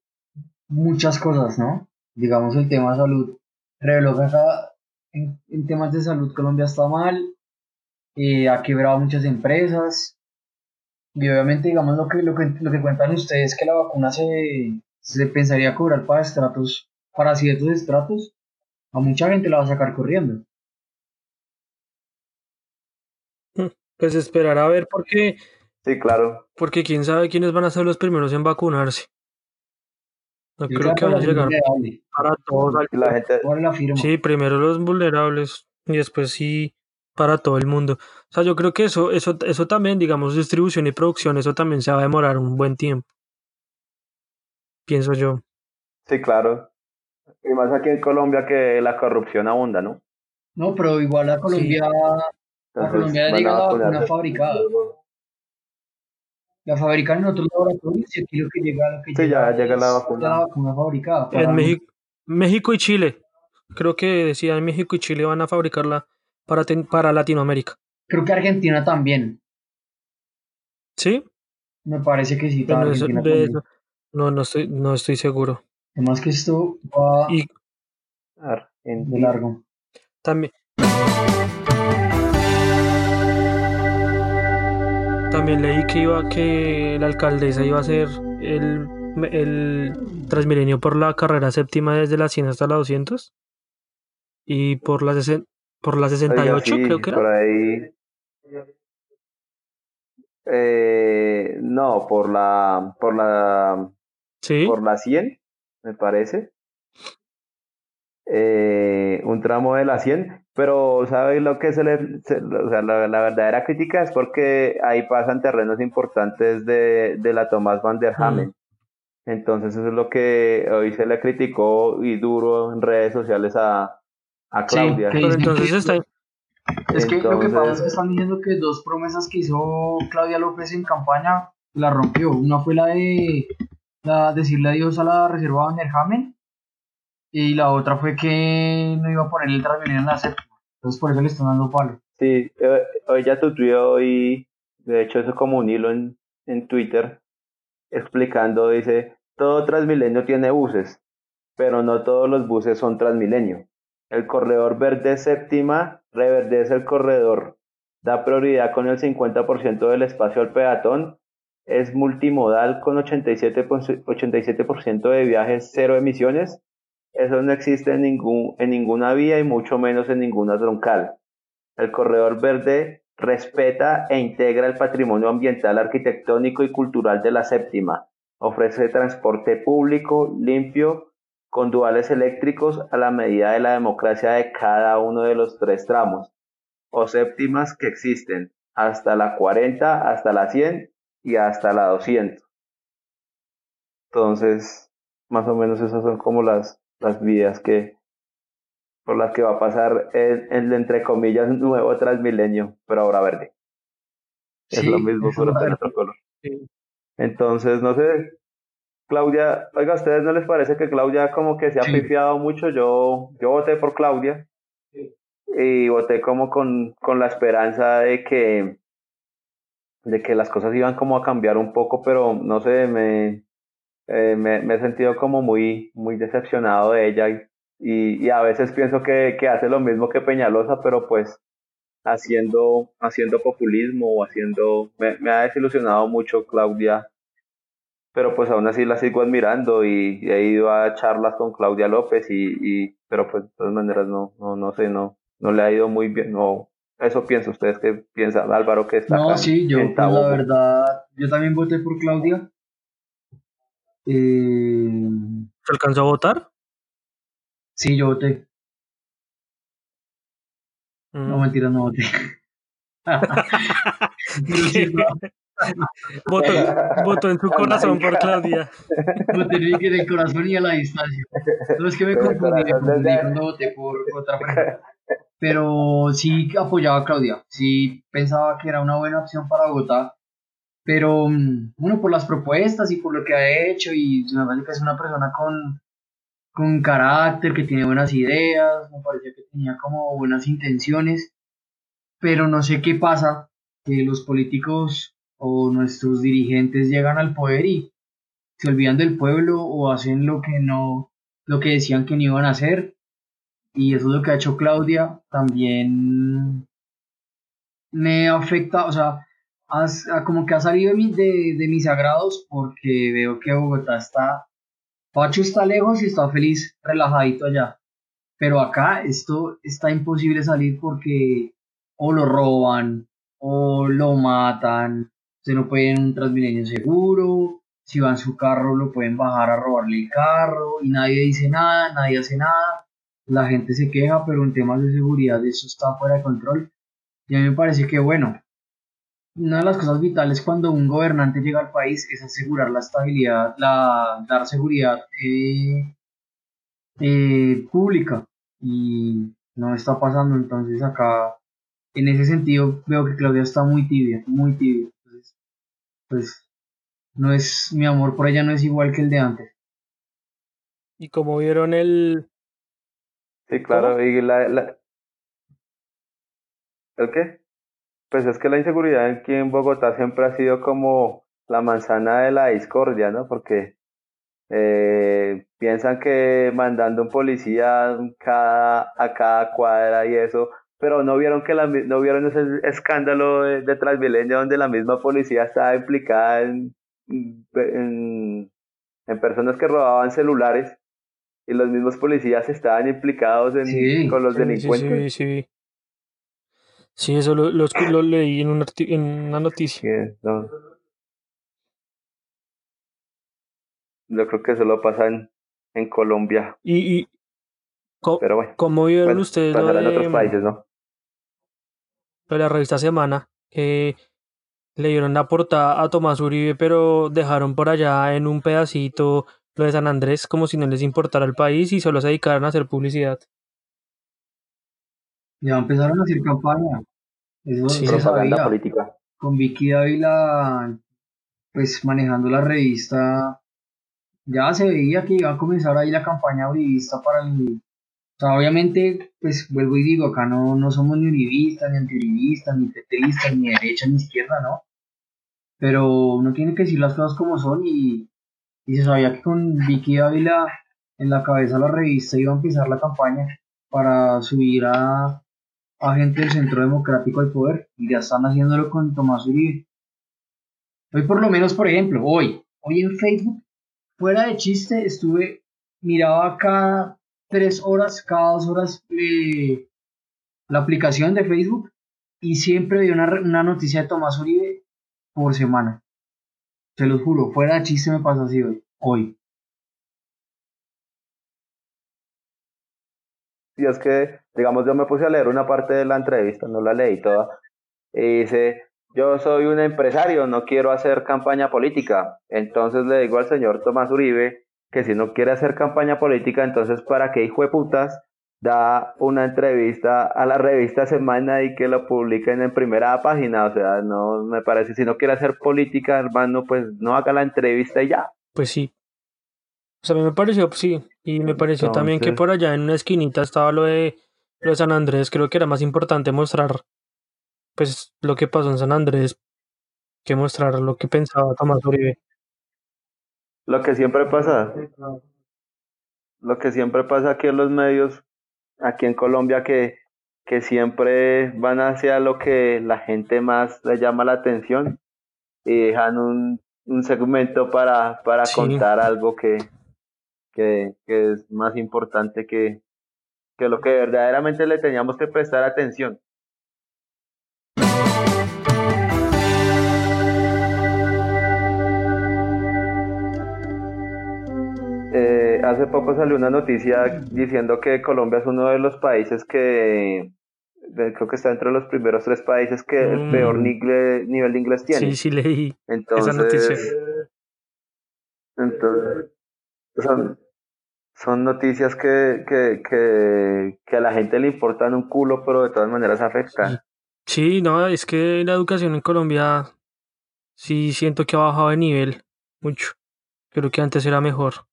[SPEAKER 3] muchas cosas, ¿no? Digamos el tema de salud. Reveló que acá en, temas de salud Colombia está mal, eh, ha quebrado muchas empresas. Y obviamente, digamos, lo que, lo que, lo que cuentan ustedes que la vacuna se, se pensaría cobrar para estratos, para ciertos estratos, a mucha gente la va a sacar corriendo.
[SPEAKER 1] Hmm, pues esperar a ver porque...
[SPEAKER 2] Sí, claro.
[SPEAKER 1] Porque quién sabe quiénes van a ser los primeros en vacunarse. No creo que van a llegar para todos.
[SPEAKER 2] La gente...
[SPEAKER 1] Sí, primero los vulnerables y después sí para todo el mundo. O sea, yo creo que eso, eso, eso también, digamos, distribución y producción, eso también se va a demorar un buen tiempo pienso yo.
[SPEAKER 2] Sí, claro. Y más aquí en Colombia que la corrupción abunda, ¿no?
[SPEAKER 3] No, pero igual a Colombia, a Colombia llega vacuna fabricada. La fabrican en otros laboratorios y aquí lo que llega, lo que
[SPEAKER 2] sí, ya llega la vacuna.
[SPEAKER 3] la vacuna fabricada.
[SPEAKER 1] En México, México y Chile. Creo que decía en México y Chile van a fabricarla para, para Latinoamérica.
[SPEAKER 3] Creo que Argentina también.
[SPEAKER 1] ¿Sí?
[SPEAKER 3] Me parece que sí.
[SPEAKER 1] No, no estoy, no estoy seguro.
[SPEAKER 3] Además que esto va...
[SPEAKER 1] Y,
[SPEAKER 3] De largo.
[SPEAKER 1] También. También leí que iba que la alcaldesa iba a hacer el, el Transmilenio por la carrera séptima desde la 100 hasta la 200 y por la, por la 68 creo que era.
[SPEAKER 2] Por ahí. Eh, no, por la por la
[SPEAKER 1] ¿Sí?
[SPEAKER 2] por la 100, me parece. Eh, un tramo de la 100, pero ¿sabes lo que se le... o sea, la, verdadera crítica es porque ahí pasan terrenos importantes de, de la Tomás van der Hamen. Entonces eso es lo que hoy se le criticó y duro en redes sociales a, a Claudia.
[SPEAKER 1] pero entonces está...
[SPEAKER 3] Es que lo que pasa es que están diciendo que dos promesas que hizo Claudia López en campaña la rompió. Una fue la de la, decirle adiós a la reserva Van der Hamen y la otra fue que no iba a poner el Transmilenio en la séptima. Entonces por eso le están dando palo.
[SPEAKER 2] Sí, eh, hoy ya tuiteó y de hecho eso es como un hilo en, en Twitter explicando, dice, todo Transmilenio tiene buses, pero no todos los buses son Transmilenio. El corredor verde séptima reverdece el corredor, da prioridad con el 50% del espacio al peatón, es multimodal con 87%, 87 de viajes cero emisiones eso no existe en, ningún, en ninguna vía y mucho menos en ninguna troncal. El corredor verde respeta e integra el patrimonio ambiental, arquitectónico y cultural de la séptima. Ofrece transporte público, limpio, con duales eléctricos a la medida de la democracia de cada uno de los tres tramos o séptimas que existen, hasta la 40, hasta la 100 y hasta la 200. Entonces, más o menos esas son como las, las vías que por las que va a pasar el, el entre comillas nuevo Transmilenio, pero ahora verde. es lo mismo, pero de otro color. Entonces, no sé, Claudia, oiga, ¿a ustedes no les parece que Claudia como que se ha pifiado mucho? Yo, yo voté por Claudia y voté como con, con la esperanza de que de que las cosas iban como a cambiar un poco, pero no sé, me, eh, me, me, he sentido como muy, muy decepcionado de ella y, y, a veces pienso que, que, hace lo mismo que Peñalosa, pero pues haciendo, haciendo populismo o haciendo... Me, me, ha desilusionado mucho Claudia, pero pues aún así la sigo admirando y, he ido a charlas con Claudia López y, y pero pues de todas maneras no, no, no sé, no, no le ha ido muy bien, no, eso piensa ustedes que piensa Álvaro que está
[SPEAKER 3] no sí yo pues, la verdad yo también voté por Claudia eh,
[SPEAKER 1] ¿Se alcanzó a votar?
[SPEAKER 3] Sí, yo voté. No, mm. mentira, no voté.
[SPEAKER 1] voto, en su corazón por Claudia.
[SPEAKER 3] Voté en el corazón y a la distancia. No es que me confundí, me confundí cuando voté por otra persona. Pero sí apoyaba a Claudia. Sí pensaba que era una buena opción para votar pero mm, bueno, por las propuestas y por lo que ha hecho y me parece que es una persona con, con carácter, que tiene buenas ideas, me parece que tenía como buenas intenciones, pero no sé qué pasa, que los políticos o nuestros dirigentes llegan al poder y se olvidan del pueblo o hacen lo que no, lo que decían que no iban a hacer. Y eso es lo que ha hecho Claudia. También me afecta, o sea, Ah, como que ha salido de, de, mis agrados porque veo que Bogotá está, Pacho está lejos y está feliz, relajadito allá. Pero acá esto está imposible salir porque o lo roban o lo matan, se no puede ir en un Transmilenio seguro, si va en su carro lo pueden bajar a robarle el carro y nadie dice nada, nadie hace nada, la gente se queja, pero en temas de seguridad eso está fuera de control. Y a mí me parece que bueno, una de las cosas vitales cuando un gobernante llega al país es asegurar la estabilidad, la, dar seguridad eh, eh, pública y no está pasando entonces acá en ese sentido veo que Claudia está muy tibia, muy tibia. Pues no es mi amor por ella no es igual que el de antes.
[SPEAKER 1] Y como vieron el
[SPEAKER 2] Sí, claro, y la, la... ¿El qué? Pues es que la inseguridad aquí en Bogotá siempre ha sido como la manzana de la discordia, ¿no? Porque Eh, piensan que mandando un policía cada, a cada cuadra y eso, pero no vieron que la, no vieron ese escándalo de, de Transmilenio donde la misma policía estaba implicada en, en, en personas que robaban celulares y los mismos policías estaban implicados en, con los delincuentes.
[SPEAKER 1] Sí, sí, sí. eso lo, lo, leí en, en una noticia.
[SPEAKER 2] Yo creo que eso lo pasa en, Colombia.
[SPEAKER 1] Y, y Pero bueno, ¿cómo vieron ustedes
[SPEAKER 2] lo de, en otros países, ¿no?
[SPEAKER 1] De la revista Semana? Que le dieron la portada a Tomás Uribe, pero dejaron por allá en un pedacito lo de San Andrés como si no les importara el país y solo se dedicaran a hacer publicidad.
[SPEAKER 3] Ya empezaron a hacer campaña.
[SPEAKER 2] Eso sí, propaganda política.
[SPEAKER 3] Con Vicky Dávila, pues manejando la revista, ya se veía que iba a comenzar ahí la campaña uribista para el... Obviamente, pues vuelvo y digo, acá no, no somos ni uribistas, ni antiuribistas, ni petristas, ni derecha, ni izquierda, ¿no? Pero uno tiene que decir las cosas como son y y se sabía que con Vicky Ávila en la cabeza de la revista iba a empezar la campaña para subir a, a gente del Centro Democrático al poder y ya están haciéndolo con Tomás Uribe. Hoy por lo menos, por ejemplo, hoy, hoy en Facebook, fuera de chiste, estuve, miraba cada tres horas, cada dos horas eh, la aplicación de Facebook y siempre veía una, una noticia de Tomás Uribe por semana. Se los juro, fuera de chiste me pasó así hoy. hoy.
[SPEAKER 2] Y es que, digamos, yo me puse a leer una parte de la entrevista, no la leí toda, y dice, yo soy un empresario, no quiero hacer campaña política. Entonces le digo al señor Tomás Uribe que si no quiere hacer campaña política, entonces para qué hijo de putas da una entrevista a la revista Semana y que lo publiquen en primera página. O sea, no me parece, si no quiere hacer política, hermano, pues no haga la entrevista y ya.
[SPEAKER 1] Pues sí. O sea, a mí me pareció, sí, y me pareció también que por allá en una esquinita estaba lo de, lo de San Andrés. Creo que era más importante mostrar, pues, lo que pasó en San Andrés que mostrar lo que pensaba Tomás Uribe.
[SPEAKER 2] Lo que siempre pasa, lo que siempre pasa aquí en los medios aquí en Colombia que, que siempre van hacia lo que la gente más le llama la atención y dejan un, un segmento para, para contar algo que, que, que, es más importante que, que lo que verdaderamente le teníamos que prestar atención. Eh, hace poco salió una noticia diciendo que Colombia es uno de los países que creo que está entre los primeros tres países que el mm. peor nivel, de inglés tiene.
[SPEAKER 1] Sí, sí leí esa noticia.
[SPEAKER 2] Entonces, son, son noticias que, que, que, que, a la gente le importan un culo, pero de todas maneras afectan.
[SPEAKER 1] Sí, no, es que la educación en Colombia sí siento que ha bajado de nivel mucho. Creo que antes era mejor.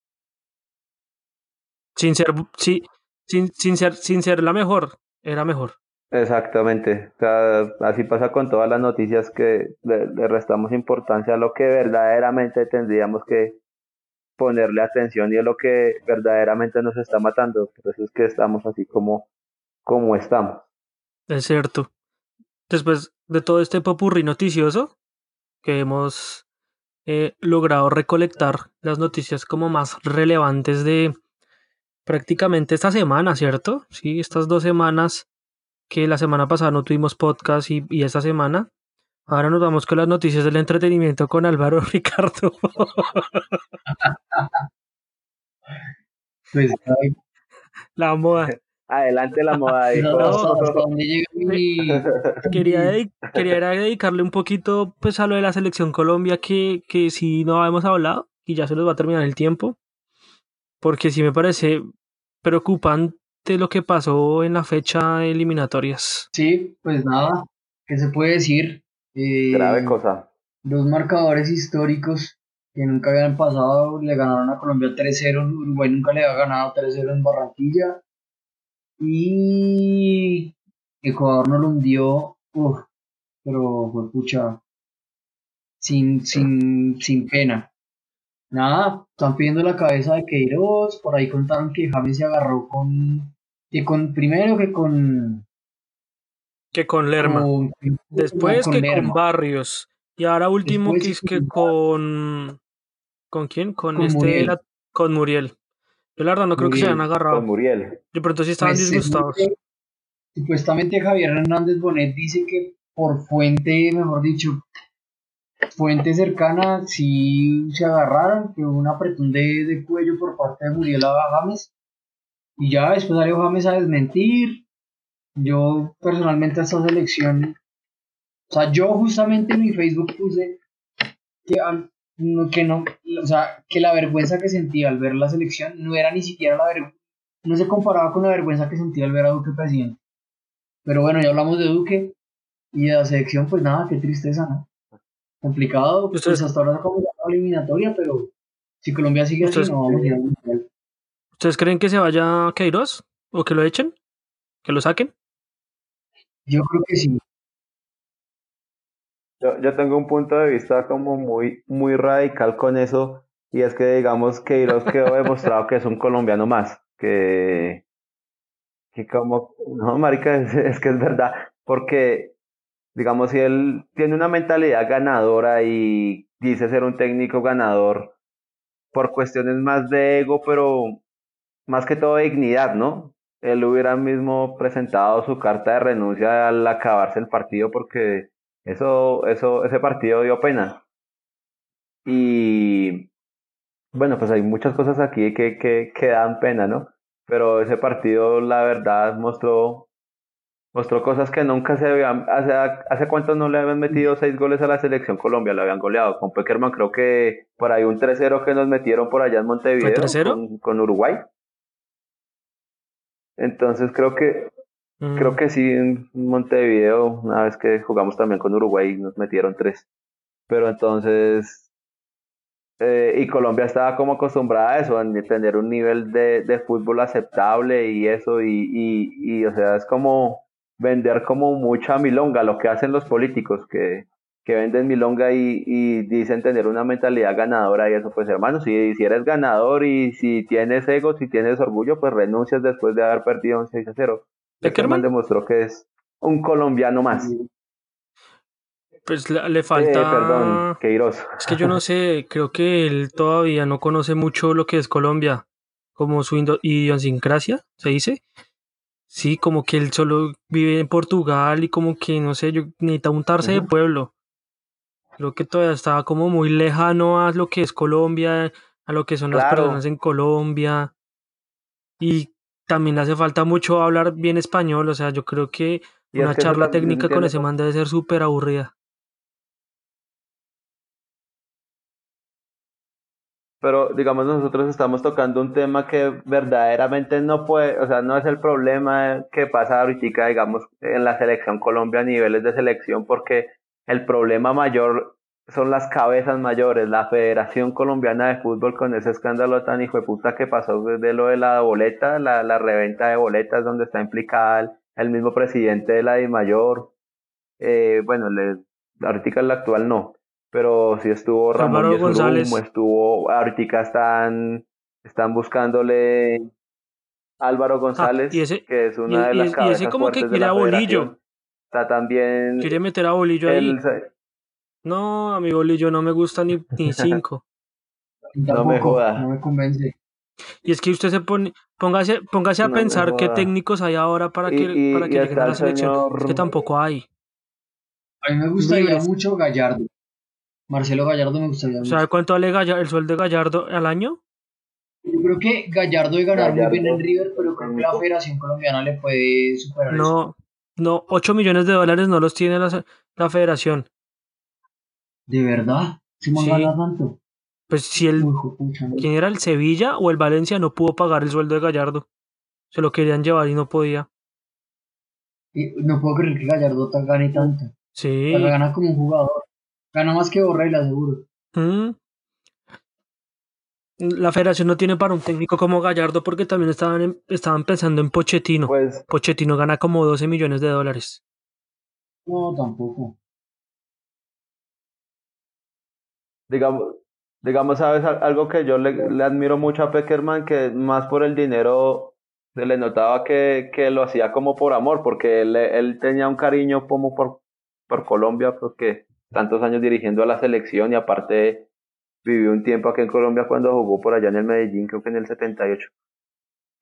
[SPEAKER 1] Sin ser, sí, sin, sin, ser, sin ser la mejor, era mejor.
[SPEAKER 2] Exactamente. O sea, así pasa con todas las noticias que le, restamos importancia a lo que verdaderamente tendríamos que ponerle atención y a lo que verdaderamente nos está matando. Por eso es que estamos así como, como estamos.
[SPEAKER 1] Es cierto. Después de todo este popurrí noticioso que hemos eh, logrado recolectar las noticias como más relevantes de, prácticamente esta semana, ¿cierto? Sí, estas dos semanas que la semana pasada no tuvimos podcast y, esta semana. Ahora nos vamos con las noticias del entretenimiento con Álvaro Ricardo.
[SPEAKER 3] Pues,
[SPEAKER 1] la moda.
[SPEAKER 2] Adelante la moda.
[SPEAKER 1] quería, quería dedicarle un poquito pues a lo de la selección Colombia que, que si no hemos hablado y ya se nos va a terminar el tiempo porque sí me parece preocupante lo que pasó en la fecha de eliminatorias.
[SPEAKER 3] Sí, pues nada, ¿qué se puede decir?
[SPEAKER 2] Eh, Grave cosa.
[SPEAKER 3] Dos marcadores históricos que nunca habían pasado, le ganaron a Colombia 3-0, Uruguay nunca le había ganado 3-0 en Barranquilla y Ecuador no lo hundió, pero fue pucha, sin, sin, sin pena. Nada, están pidiendo la cabeza de Queiroz, por ahí contaron que James se agarró con, que con, primero que con...
[SPEAKER 1] Que con Lerma. Después que con Barrios. Y ahora último que es que con... ¿Con quién? Con, este... Muriel. Con Muriel. Yo la verdad no creo que se hayan agarrado.
[SPEAKER 2] Con Muriel.
[SPEAKER 1] De pronto sí estaban pues, disgustados.
[SPEAKER 3] Supuestamente Javier Hernández Bonet dice que por fuente, mejor dicho, fuente cercana, si se agarraron, que un apretón de, cuello por parte de Muriel a James. Y ya después salió James a desmentir. Yo personalmente a esta selección, o sea, yo justamente en mi Facebook puse que, que no, o sea, que la vergüenza que sentía al ver la selección no era ni siquiera la vergüenza, no se comparaba con la vergüenza que sentía al ver a Duque presidente. Pero bueno, ya hablamos de Duque y de la selección, pues nada, qué tristeza, ¿no? Complicado, pues hasta ahora como la eliminatoria, pero si Colombia sigue así, no vamos a ir a mundial.
[SPEAKER 1] ¿Ustedes creen que se vaya Queiroz? ¿O que lo echen? ¿Que lo saquen?
[SPEAKER 3] Yo creo que sí.
[SPEAKER 2] Yo, yo tengo un punto de vista como muy, muy radical con eso, y es que digamos Queiroz quedó demostrado que es un colombiano más, que, que como, no, marica, es que es verdad, porque digamos, si él tiene una mentalidad ganadora y dice ser un técnico ganador por cuestiones más de ego, pero más que todo de dignidad, ¿no? Él hubiera mismo presentado su carta de renuncia al acabarse el partido porque eso, eso, ese partido dio pena. Y bueno, pues hay muchas cosas aquí que, que, que dan pena, ¿no? Pero ese partido, la verdad, mostró mostró cosas que nunca se habían. Hace, hace cuánto no le habían metido seis goles a la selección Colombia, lo habían goleado. Con Peckerman creo que por ahí un 3-0 que nos metieron por allá en Montevideo con, con, Uruguay. Entonces creo que mm. creo que sí en Montevideo, una vez que jugamos también con Uruguay, nos metieron tres. Pero entonces. Eh, y Colombia estaba como acostumbrada a eso, a tener un nivel de, de fútbol aceptable y eso, y, y, y o sea, es como vender como mucha milonga, lo que hacen los políticos, que, que venden milonga y, y, dicen tener una mentalidad ganadora y eso, pues hermano, si, si eres ganador y si tienes ego, si tienes orgullo, pues renuncias después de haber perdido un 6 a 0. Peckerman demostró que es un colombiano más.
[SPEAKER 1] Pues le, falta...
[SPEAKER 2] Eh, perdón, Queiroz.
[SPEAKER 1] Es que yo no sé, creo que él todavía no conoce mucho lo que es Colombia, como su idiosincrasia, se dice. Sí, como que él solo vive en Portugal y como que, no sé, yo necesita untarse de pueblo. Creo que todavía estaba como muy lejano a lo que es Colombia, a lo que son las personas en Colombia. Y también le hace falta mucho hablar bien español, o sea, yo creo que una charla técnica con ese man debe ser súper aburrida.
[SPEAKER 2] Pero digamos nosotros estamos tocando un tema que verdaderamente no puede, o sea, no es el problema que pasa ahorita, digamos, en la selección Colombia a niveles de selección, porque el problema mayor son las cabezas mayores, la Federación Colombiana de Fútbol con ese escándalo tan hijo de puta que pasó desde lo de la boleta, la, la reventa de boletas donde está implicada el, mismo presidente de la DIMAYOR, mayor, eh, bueno, le, ahorita el actual no, pero si estuvo Ramón González. estuvo, ahorita están, están buscándole Álvaro ah, González, que es una de las cabezas y ese como que quiere a Bolillo. Está también...
[SPEAKER 1] Quiere meter a Bolillo ahí. No, a mi Bolillo no me gusta ni, ni cinco.
[SPEAKER 2] no me joda.
[SPEAKER 3] No me convence.
[SPEAKER 1] Y es que usted se pone, póngase, póngase a pensar qué técnicos hay ahora para que, para que lleguen a la selección. Es que tampoco hay.
[SPEAKER 3] A mí me gustaría mucho Gallardo. Marcelo Gallardo me gustaría mucho.
[SPEAKER 1] ¿Sabe cuánto vale el sueldo de Gallardo al año?
[SPEAKER 3] Yo creo que Gallardo de ganar muy bien en River, pero creo que la Federación Colombiana le puede superar
[SPEAKER 1] no, No, 8 millones de dólares no los tiene la, la Federación.
[SPEAKER 3] ¿De verdad? ¿Se sí. tanto?
[SPEAKER 1] Pues si el... ¿Quién era el Sevilla o el Valencia no pudo pagar el sueldo de Gallardo? Se lo querían llevar y no podía.
[SPEAKER 3] no puedo creer que Gallardo gane tanto.
[SPEAKER 1] Sí.
[SPEAKER 3] Para gana como un jugador. Gana más que Borrell, seguro.
[SPEAKER 1] Mm. La federación no tiene para un técnico como Gallardo porque también estaban, estaban pensando en Pochettino.
[SPEAKER 2] Pues,
[SPEAKER 1] Pochettino gana como 12 millones de dólares.
[SPEAKER 3] No, tampoco.
[SPEAKER 2] Digamos, digamos, sabes, algo que yo le, admiro mucho a Peckerman, que más por el dinero se le notaba que, que lo hacía como por amor, porque él, él tenía un cariño como por, por Colombia, porque tantos años dirigiendo a la selección y aparte vivió un tiempo aquí en Colombia cuando jugó por allá en el Medellín, creo que en el 78.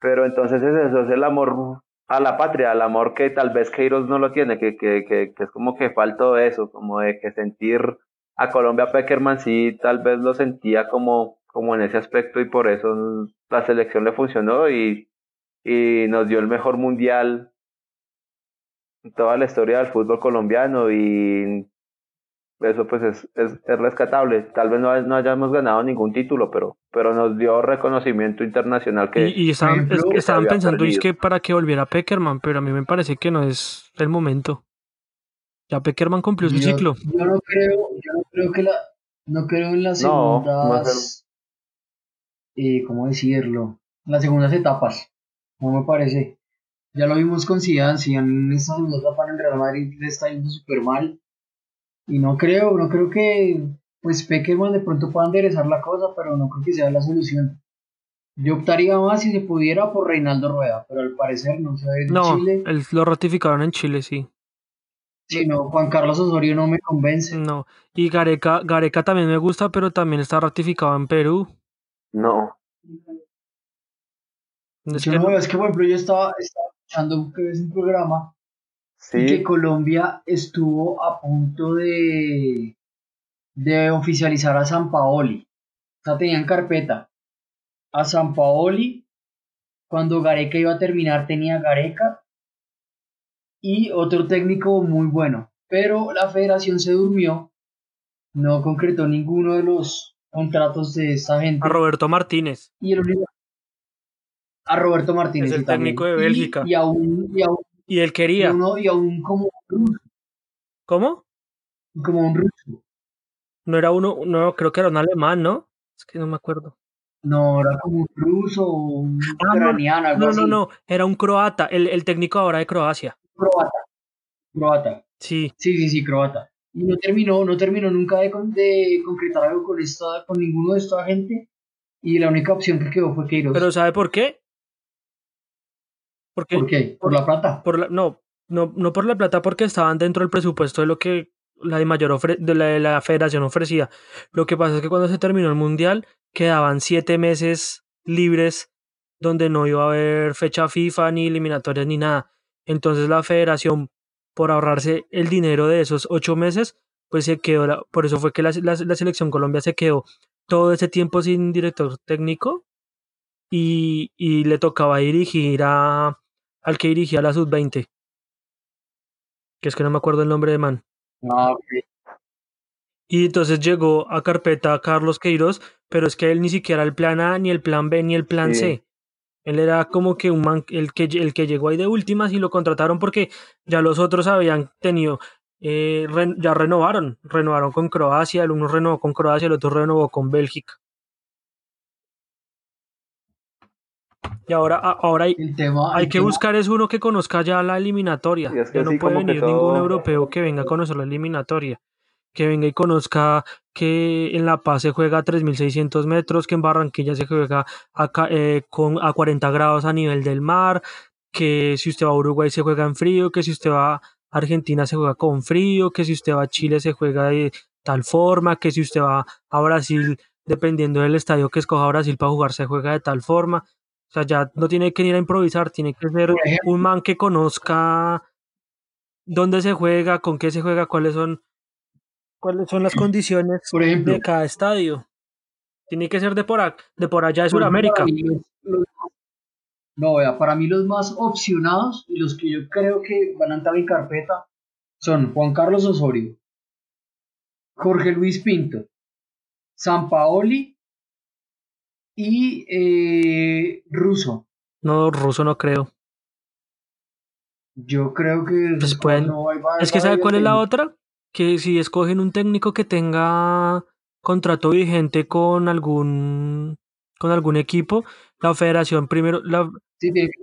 [SPEAKER 2] Pero entonces es eso, es el amor a la patria, el amor que tal vez Queiroz no lo tiene, que, que, que, es como que faltó eso, como de que sentir a Colombia Peckerman sí tal vez lo sentía como, como en ese aspecto y por eso la selección le funcionó y, y nos dio el mejor mundial en toda la historia del fútbol colombiano y eso pues es, es, rescatable. Tal vez no, no, hayamos ganado ningún título, pero, pero nos dio reconocimiento internacional que...
[SPEAKER 1] Y, estaban, pensando es que para que volviera Peckerman, pero a mí me parece que no es el momento. Ya Peckerman cumplió su ciclo.
[SPEAKER 3] Yo no creo, yo no creo que la... No creo en las segundas... Eh, ¿Cómo decirlo? Las segundas etapas. No me parece. Ya lo vimos con Zidane, Zidane en esta segunda etapa en Real Madrid le está yendo súper mal y no creo, no creo que pues Peckerman de pronto pueda enderezar la cosa, pero no creo que sea la solución. Yo optaría más si se pudiera por Reinaldo Rueda, pero al parecer no se ve en
[SPEAKER 1] no,
[SPEAKER 3] Chile.
[SPEAKER 1] lo ratificaron en Chile, sí.
[SPEAKER 3] Sí, no, Juan Carlos Osorio no me convence.
[SPEAKER 1] No, y Gareca, Gareca también me gusta, pero también está ratificado en Perú.
[SPEAKER 2] No.
[SPEAKER 3] Es que no, es que por ejemplo yo estaba, estaba escuchando un programa que Colombia estuvo a punto de, de oficializar a San Paoli. O sea, tenían carpeta a San Paoli. Cuando Gareca iba a terminar, tenía Gareca y otro técnico muy bueno. Pero la federación se durmió, no concretó ninguno de los contratos de esta gente.
[SPEAKER 1] A Roberto Martínez.
[SPEAKER 3] Y el a Roberto Martínez.
[SPEAKER 1] Es el técnico de Bélgica.
[SPEAKER 3] Y, y, aún, y, aún,
[SPEAKER 1] y él quería.
[SPEAKER 3] Y, aún como un ruso.
[SPEAKER 1] ¿Cómo?
[SPEAKER 3] Como un ruso.
[SPEAKER 1] No era uno, no, creo que era un alemán, ¿no? Es que no me acuerdo.
[SPEAKER 3] No, era como un ruso o un ah, ucraniano,
[SPEAKER 1] algo no, no, no, era un croata, el, el técnico ahora de Croacia.
[SPEAKER 3] Croata, croata.
[SPEAKER 1] Sí.
[SPEAKER 3] Sí, sí, sí, croata. Y no terminó, no terminó nunca de, de concretar algo con esta, con ninguno de esta gente. Y la única opción que quedó fue Queiroz.
[SPEAKER 1] ¿Pero sabe por qué?
[SPEAKER 3] ¿Por qué? ¿Por la plata?
[SPEAKER 1] Por no, no, no por la plata, porque estaban dentro del presupuesto de lo que la de mayor de la, federación ofrecía. Lo que pasa es que cuando se terminó el mundial, quedaban siete meses libres donde no iba a haber fecha FIFA ni eliminatorias ni nada. Entonces la federación, por ahorrarse el dinero de esos ocho meses, pues se quedó, por eso fue que la, la selección Colombia se quedó todo ese tiempo sin director técnico y, y le tocaba dirigir a, al que dirigía la sub-20. Que es que no me acuerdo el nombre de man.
[SPEAKER 3] Ah,
[SPEAKER 1] y entonces llegó a carpeta Carlos Queiroz, pero es que él ni siquiera el plan A, ni el plan B, ni el plan C. Él era como que un man, el que, el que llegó ahí de últimas y lo contrataron porque ya los otros habían tenido, eh, ya renovaron, renovaron con Croacia, el uno renovó con Croacia, el otro renovó con Bélgica. Y ahora, ahora hay, hay que buscar es uno que conozca ya la eliminatoria. ya no puede venir ningún europeo que venga a conocer la eliminatoria. Que venga y conozca que en La Paz se juega a 3.600 metros, que en Barranquilla se juega a, eh, con, a 40 grados a nivel del mar, que si usted va a Uruguay se juega en frío, que si usted va a Argentina se juega con frío, que si usted va a Chile se juega de tal forma, que si usted va a Brasil, dependiendo del estadio que escoja Brasil para jugar, se juega de tal forma. O sea, ya no tiene que ir a improvisar, tiene que ser un man que conozca dónde se juega, con qué se juega, cuáles son, cuáles son las condiciones de cada estadio. Tiene que ser de por, de por allá de Sudamérica.
[SPEAKER 3] No, vea, para mí los más opcionados y los que yo creo que van a entrar en carpeta son Juan Carlos Osorio, Jorge Luis Pinto, San Paoli y eh, ruso.
[SPEAKER 1] No, ruso no creo.
[SPEAKER 3] Yo creo que
[SPEAKER 1] pues es que ¿sabe cuál es la otra? Que si escogen un técnico que tenga contrato vigente con algún con algún equipo, la federación primero la,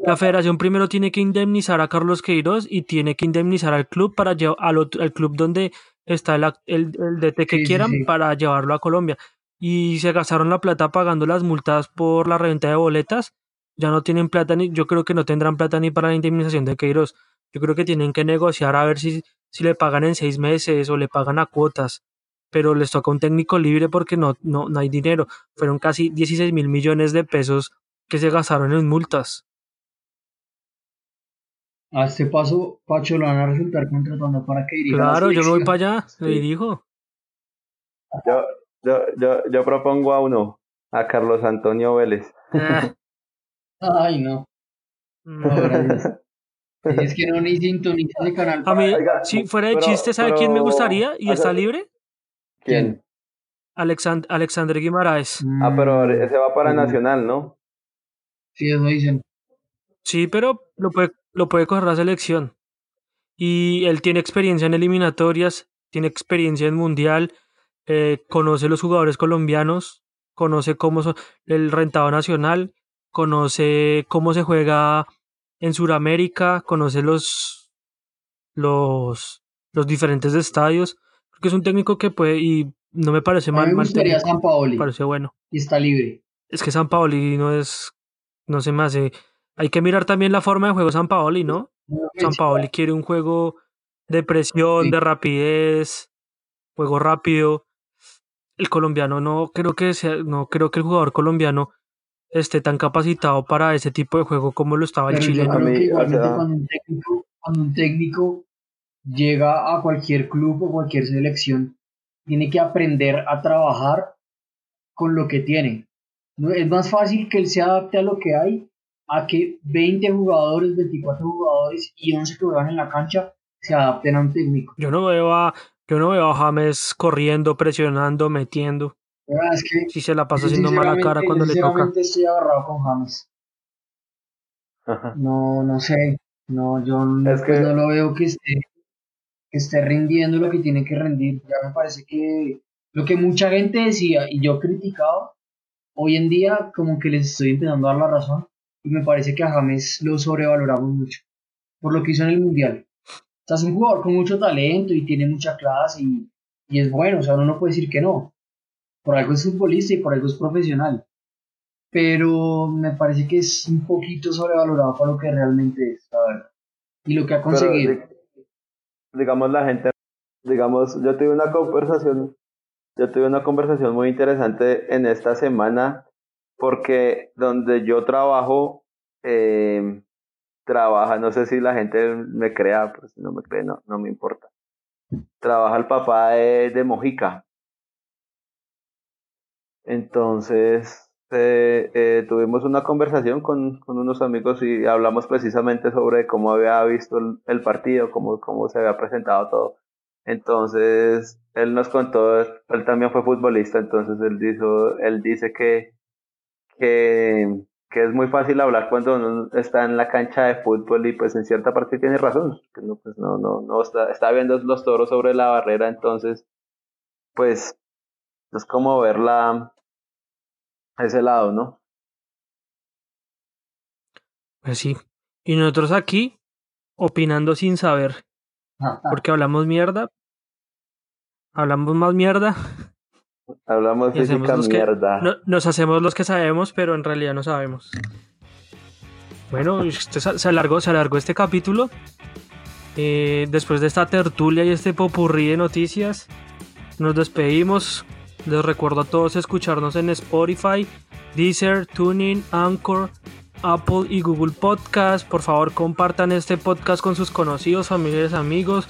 [SPEAKER 1] la federación primero tiene que indemnizar a Carlos Queiroz y tiene que indemnizar al club para llevar al, al club donde está el, el, DT que quieran para llevarlo a Colombia. Y se gastaron la plata pagando las multas por la reventa de boletas, ya no tienen plata ni, yo creo que no tendrán plata ni para la indemnización de Queiroz. Yo creo que tienen que negociar a ver si, si le pagan en seis meses o le pagan a cuotas. Pero les toca un técnico libre porque no, no, no hay dinero. Fueron casi 16 mil millones de pesos que se gastaron en multas.
[SPEAKER 3] A este paso, Pacho lo van a resultar contratando para que dirija.
[SPEAKER 1] Claro, yo me voy para allá, le dirijo.
[SPEAKER 2] Yo, yo, yo, yo propongo a uno, a Carlos Antonio Vélez.
[SPEAKER 3] Ay, no. es que no ni sintoniza de canal.
[SPEAKER 1] A mí, si fuera de chiste, ¿sabe quién me gustaría y está libre?
[SPEAKER 2] ¿Quién?
[SPEAKER 1] Alexand Alexander Guimaraes.
[SPEAKER 2] Ah, pero ese va para Nacional, ¿no?
[SPEAKER 3] Sí, eso dicen.
[SPEAKER 1] Sí, pero lo puede, lo puede coger la selección. Y él tiene experiencia en eliminatorias, tiene experiencia en mundial, eh, conoce los jugadores colombianos, conoce cómo son el rentado nacional, conoce cómo se juega en Sudamérica, conoce los, los, los diferentes estadios. Creo que es un técnico que puede, y no me parece mal.
[SPEAKER 3] me gustaría San Paoli.
[SPEAKER 1] parece bueno.
[SPEAKER 3] Y está libre.
[SPEAKER 1] Es que San Paoli no es, no se me hace. Hay que mirar también la forma de juego San Paoli, ¿no? San Paoli quiere un juego de presión, de rapidez, juego rápido. El colombiano no creo que sea, no creo que el jugador colombiano esté tan capacitado para ese tipo de juego como lo estaba el chileno.
[SPEAKER 3] cuando un técnico llega a cualquier club o cualquier selección, tiene que aprender a trabajar con lo que tiene. Es más fácil que él se adapte a lo que hay a que 20 jugadores, 24 jugadores y 11 que juegan en la cancha se adapten a un técnico.
[SPEAKER 1] Yo no veo a, yo no veo a James corriendo, presionando, metiendo.
[SPEAKER 3] Es que,
[SPEAKER 1] si se la pasa haciendo mala cara cuando le toca.
[SPEAKER 3] estoy agarrado con James. No, no sé. No, yo pues no lo veo que esté que esté rindiendo lo que tiene que rendir. Ya me parece que lo que mucha gente decía y yo criticaba, hoy en día como que les estoy empezando a dar la razón y me parece que a James lo sobrevaloramos mucho por lo que hizo en el Mundial. O es un jugador con mucho talento y tiene mucha clase y, y es bueno, o sea, uno no puede decir que no. Por algo es futbolista y por algo es profesional. Pero me parece que es un poquito sobrevalorado para lo que realmente es, la verdad. Y lo que ha conseguido
[SPEAKER 2] digamos, la gente, digamos, yo tuve una conversación, yo tuve una conversación muy interesante en esta semana porque donde yo trabajo, eh, trabaja, no sé si la gente me crea, pues si no me cree, no, no me importa. Trabaja el papá de, de Mojica. Entonces, eh, eh, tuvimos una conversación con, con, unos amigos y hablamos precisamente sobre cómo había visto el, partido, cómo, cómo se había presentado todo. Entonces, él nos contó, él también fue futbolista, entonces él, dijo, él dice que, que, que es muy fácil hablar cuando uno está en la cancha de fútbol y pues en cierta parte tiene razón, que no, pues no, no, no está, está viendo los toros sobre la barrera, entonces, pues, es como ver la, ese lado, ¿no?
[SPEAKER 1] Pues sí. Y nosotros aquí, opinando sin saber. Porque hablamos mierda. Hablamos más mierda.
[SPEAKER 2] Hablamos física mierda.
[SPEAKER 1] nos hacemos los que sabemos, pero en realidad no sabemos. Bueno, se alargó, se alargó este capítulo. Eh, después de esta tertulia y este popurrí de noticias, nos despedimos. Les recuerdo a todos escucharnos en Spotify, Deezer, Tuning, Anchor, Apple y Google Podcast. Por favor, compartan este podcast con sus conocidos, familiares, amigos.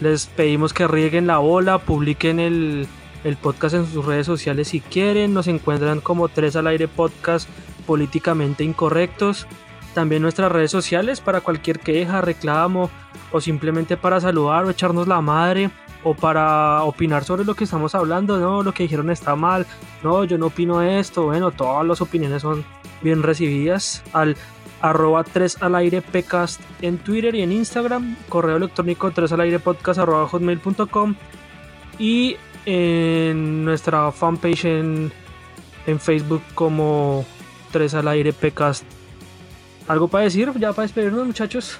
[SPEAKER 1] Les pedimos que rieguen la bola, publiquen el, el podcast en sus redes sociales si quieren. Nos encuentran como 3 al aire podcast políticamente incorrectos. También nuestras redes sociales para cualquier queja, reclamo o simplemente para saludar o echarnos la madre o para opinar sobre lo que estamos hablando, no, lo que dijeron está mal, no, yo no opino esto, bueno, todas las opiniones son bien recibidas al arroba 3 al aire pcast en Twitter y en Instagram, correo electrónico 3 al aire podcast arroba hotmail.com y en nuestra fanpage en, en Facebook como 3 al aire pcast. ¿Algo para decir ya para despedirnos muchachos?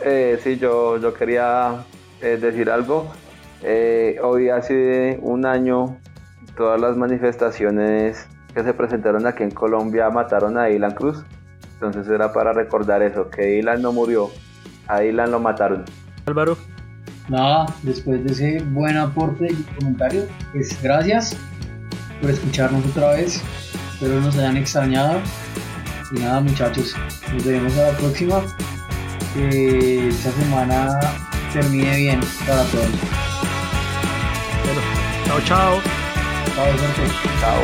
[SPEAKER 2] Eh, sí, yo, yo quería decir algo. Eh, hoy hace un año todas las manifestaciones que se presentaron aquí en Colombia mataron a Dylan Cruz. Entonces era para recordar eso, que Dylan no murió, a Dylan lo mataron.
[SPEAKER 1] Álvaro.
[SPEAKER 3] Nada, después de ese buen aporte y comentario, pues gracias por escucharnos otra vez. Espero nos hayan extrañado. Y nada, muchachos, nos vemos a la próxima. Que esta semana termine bien para todos.
[SPEAKER 1] Bueno, chao, chao.
[SPEAKER 3] Chao, Jorge.
[SPEAKER 2] Chao.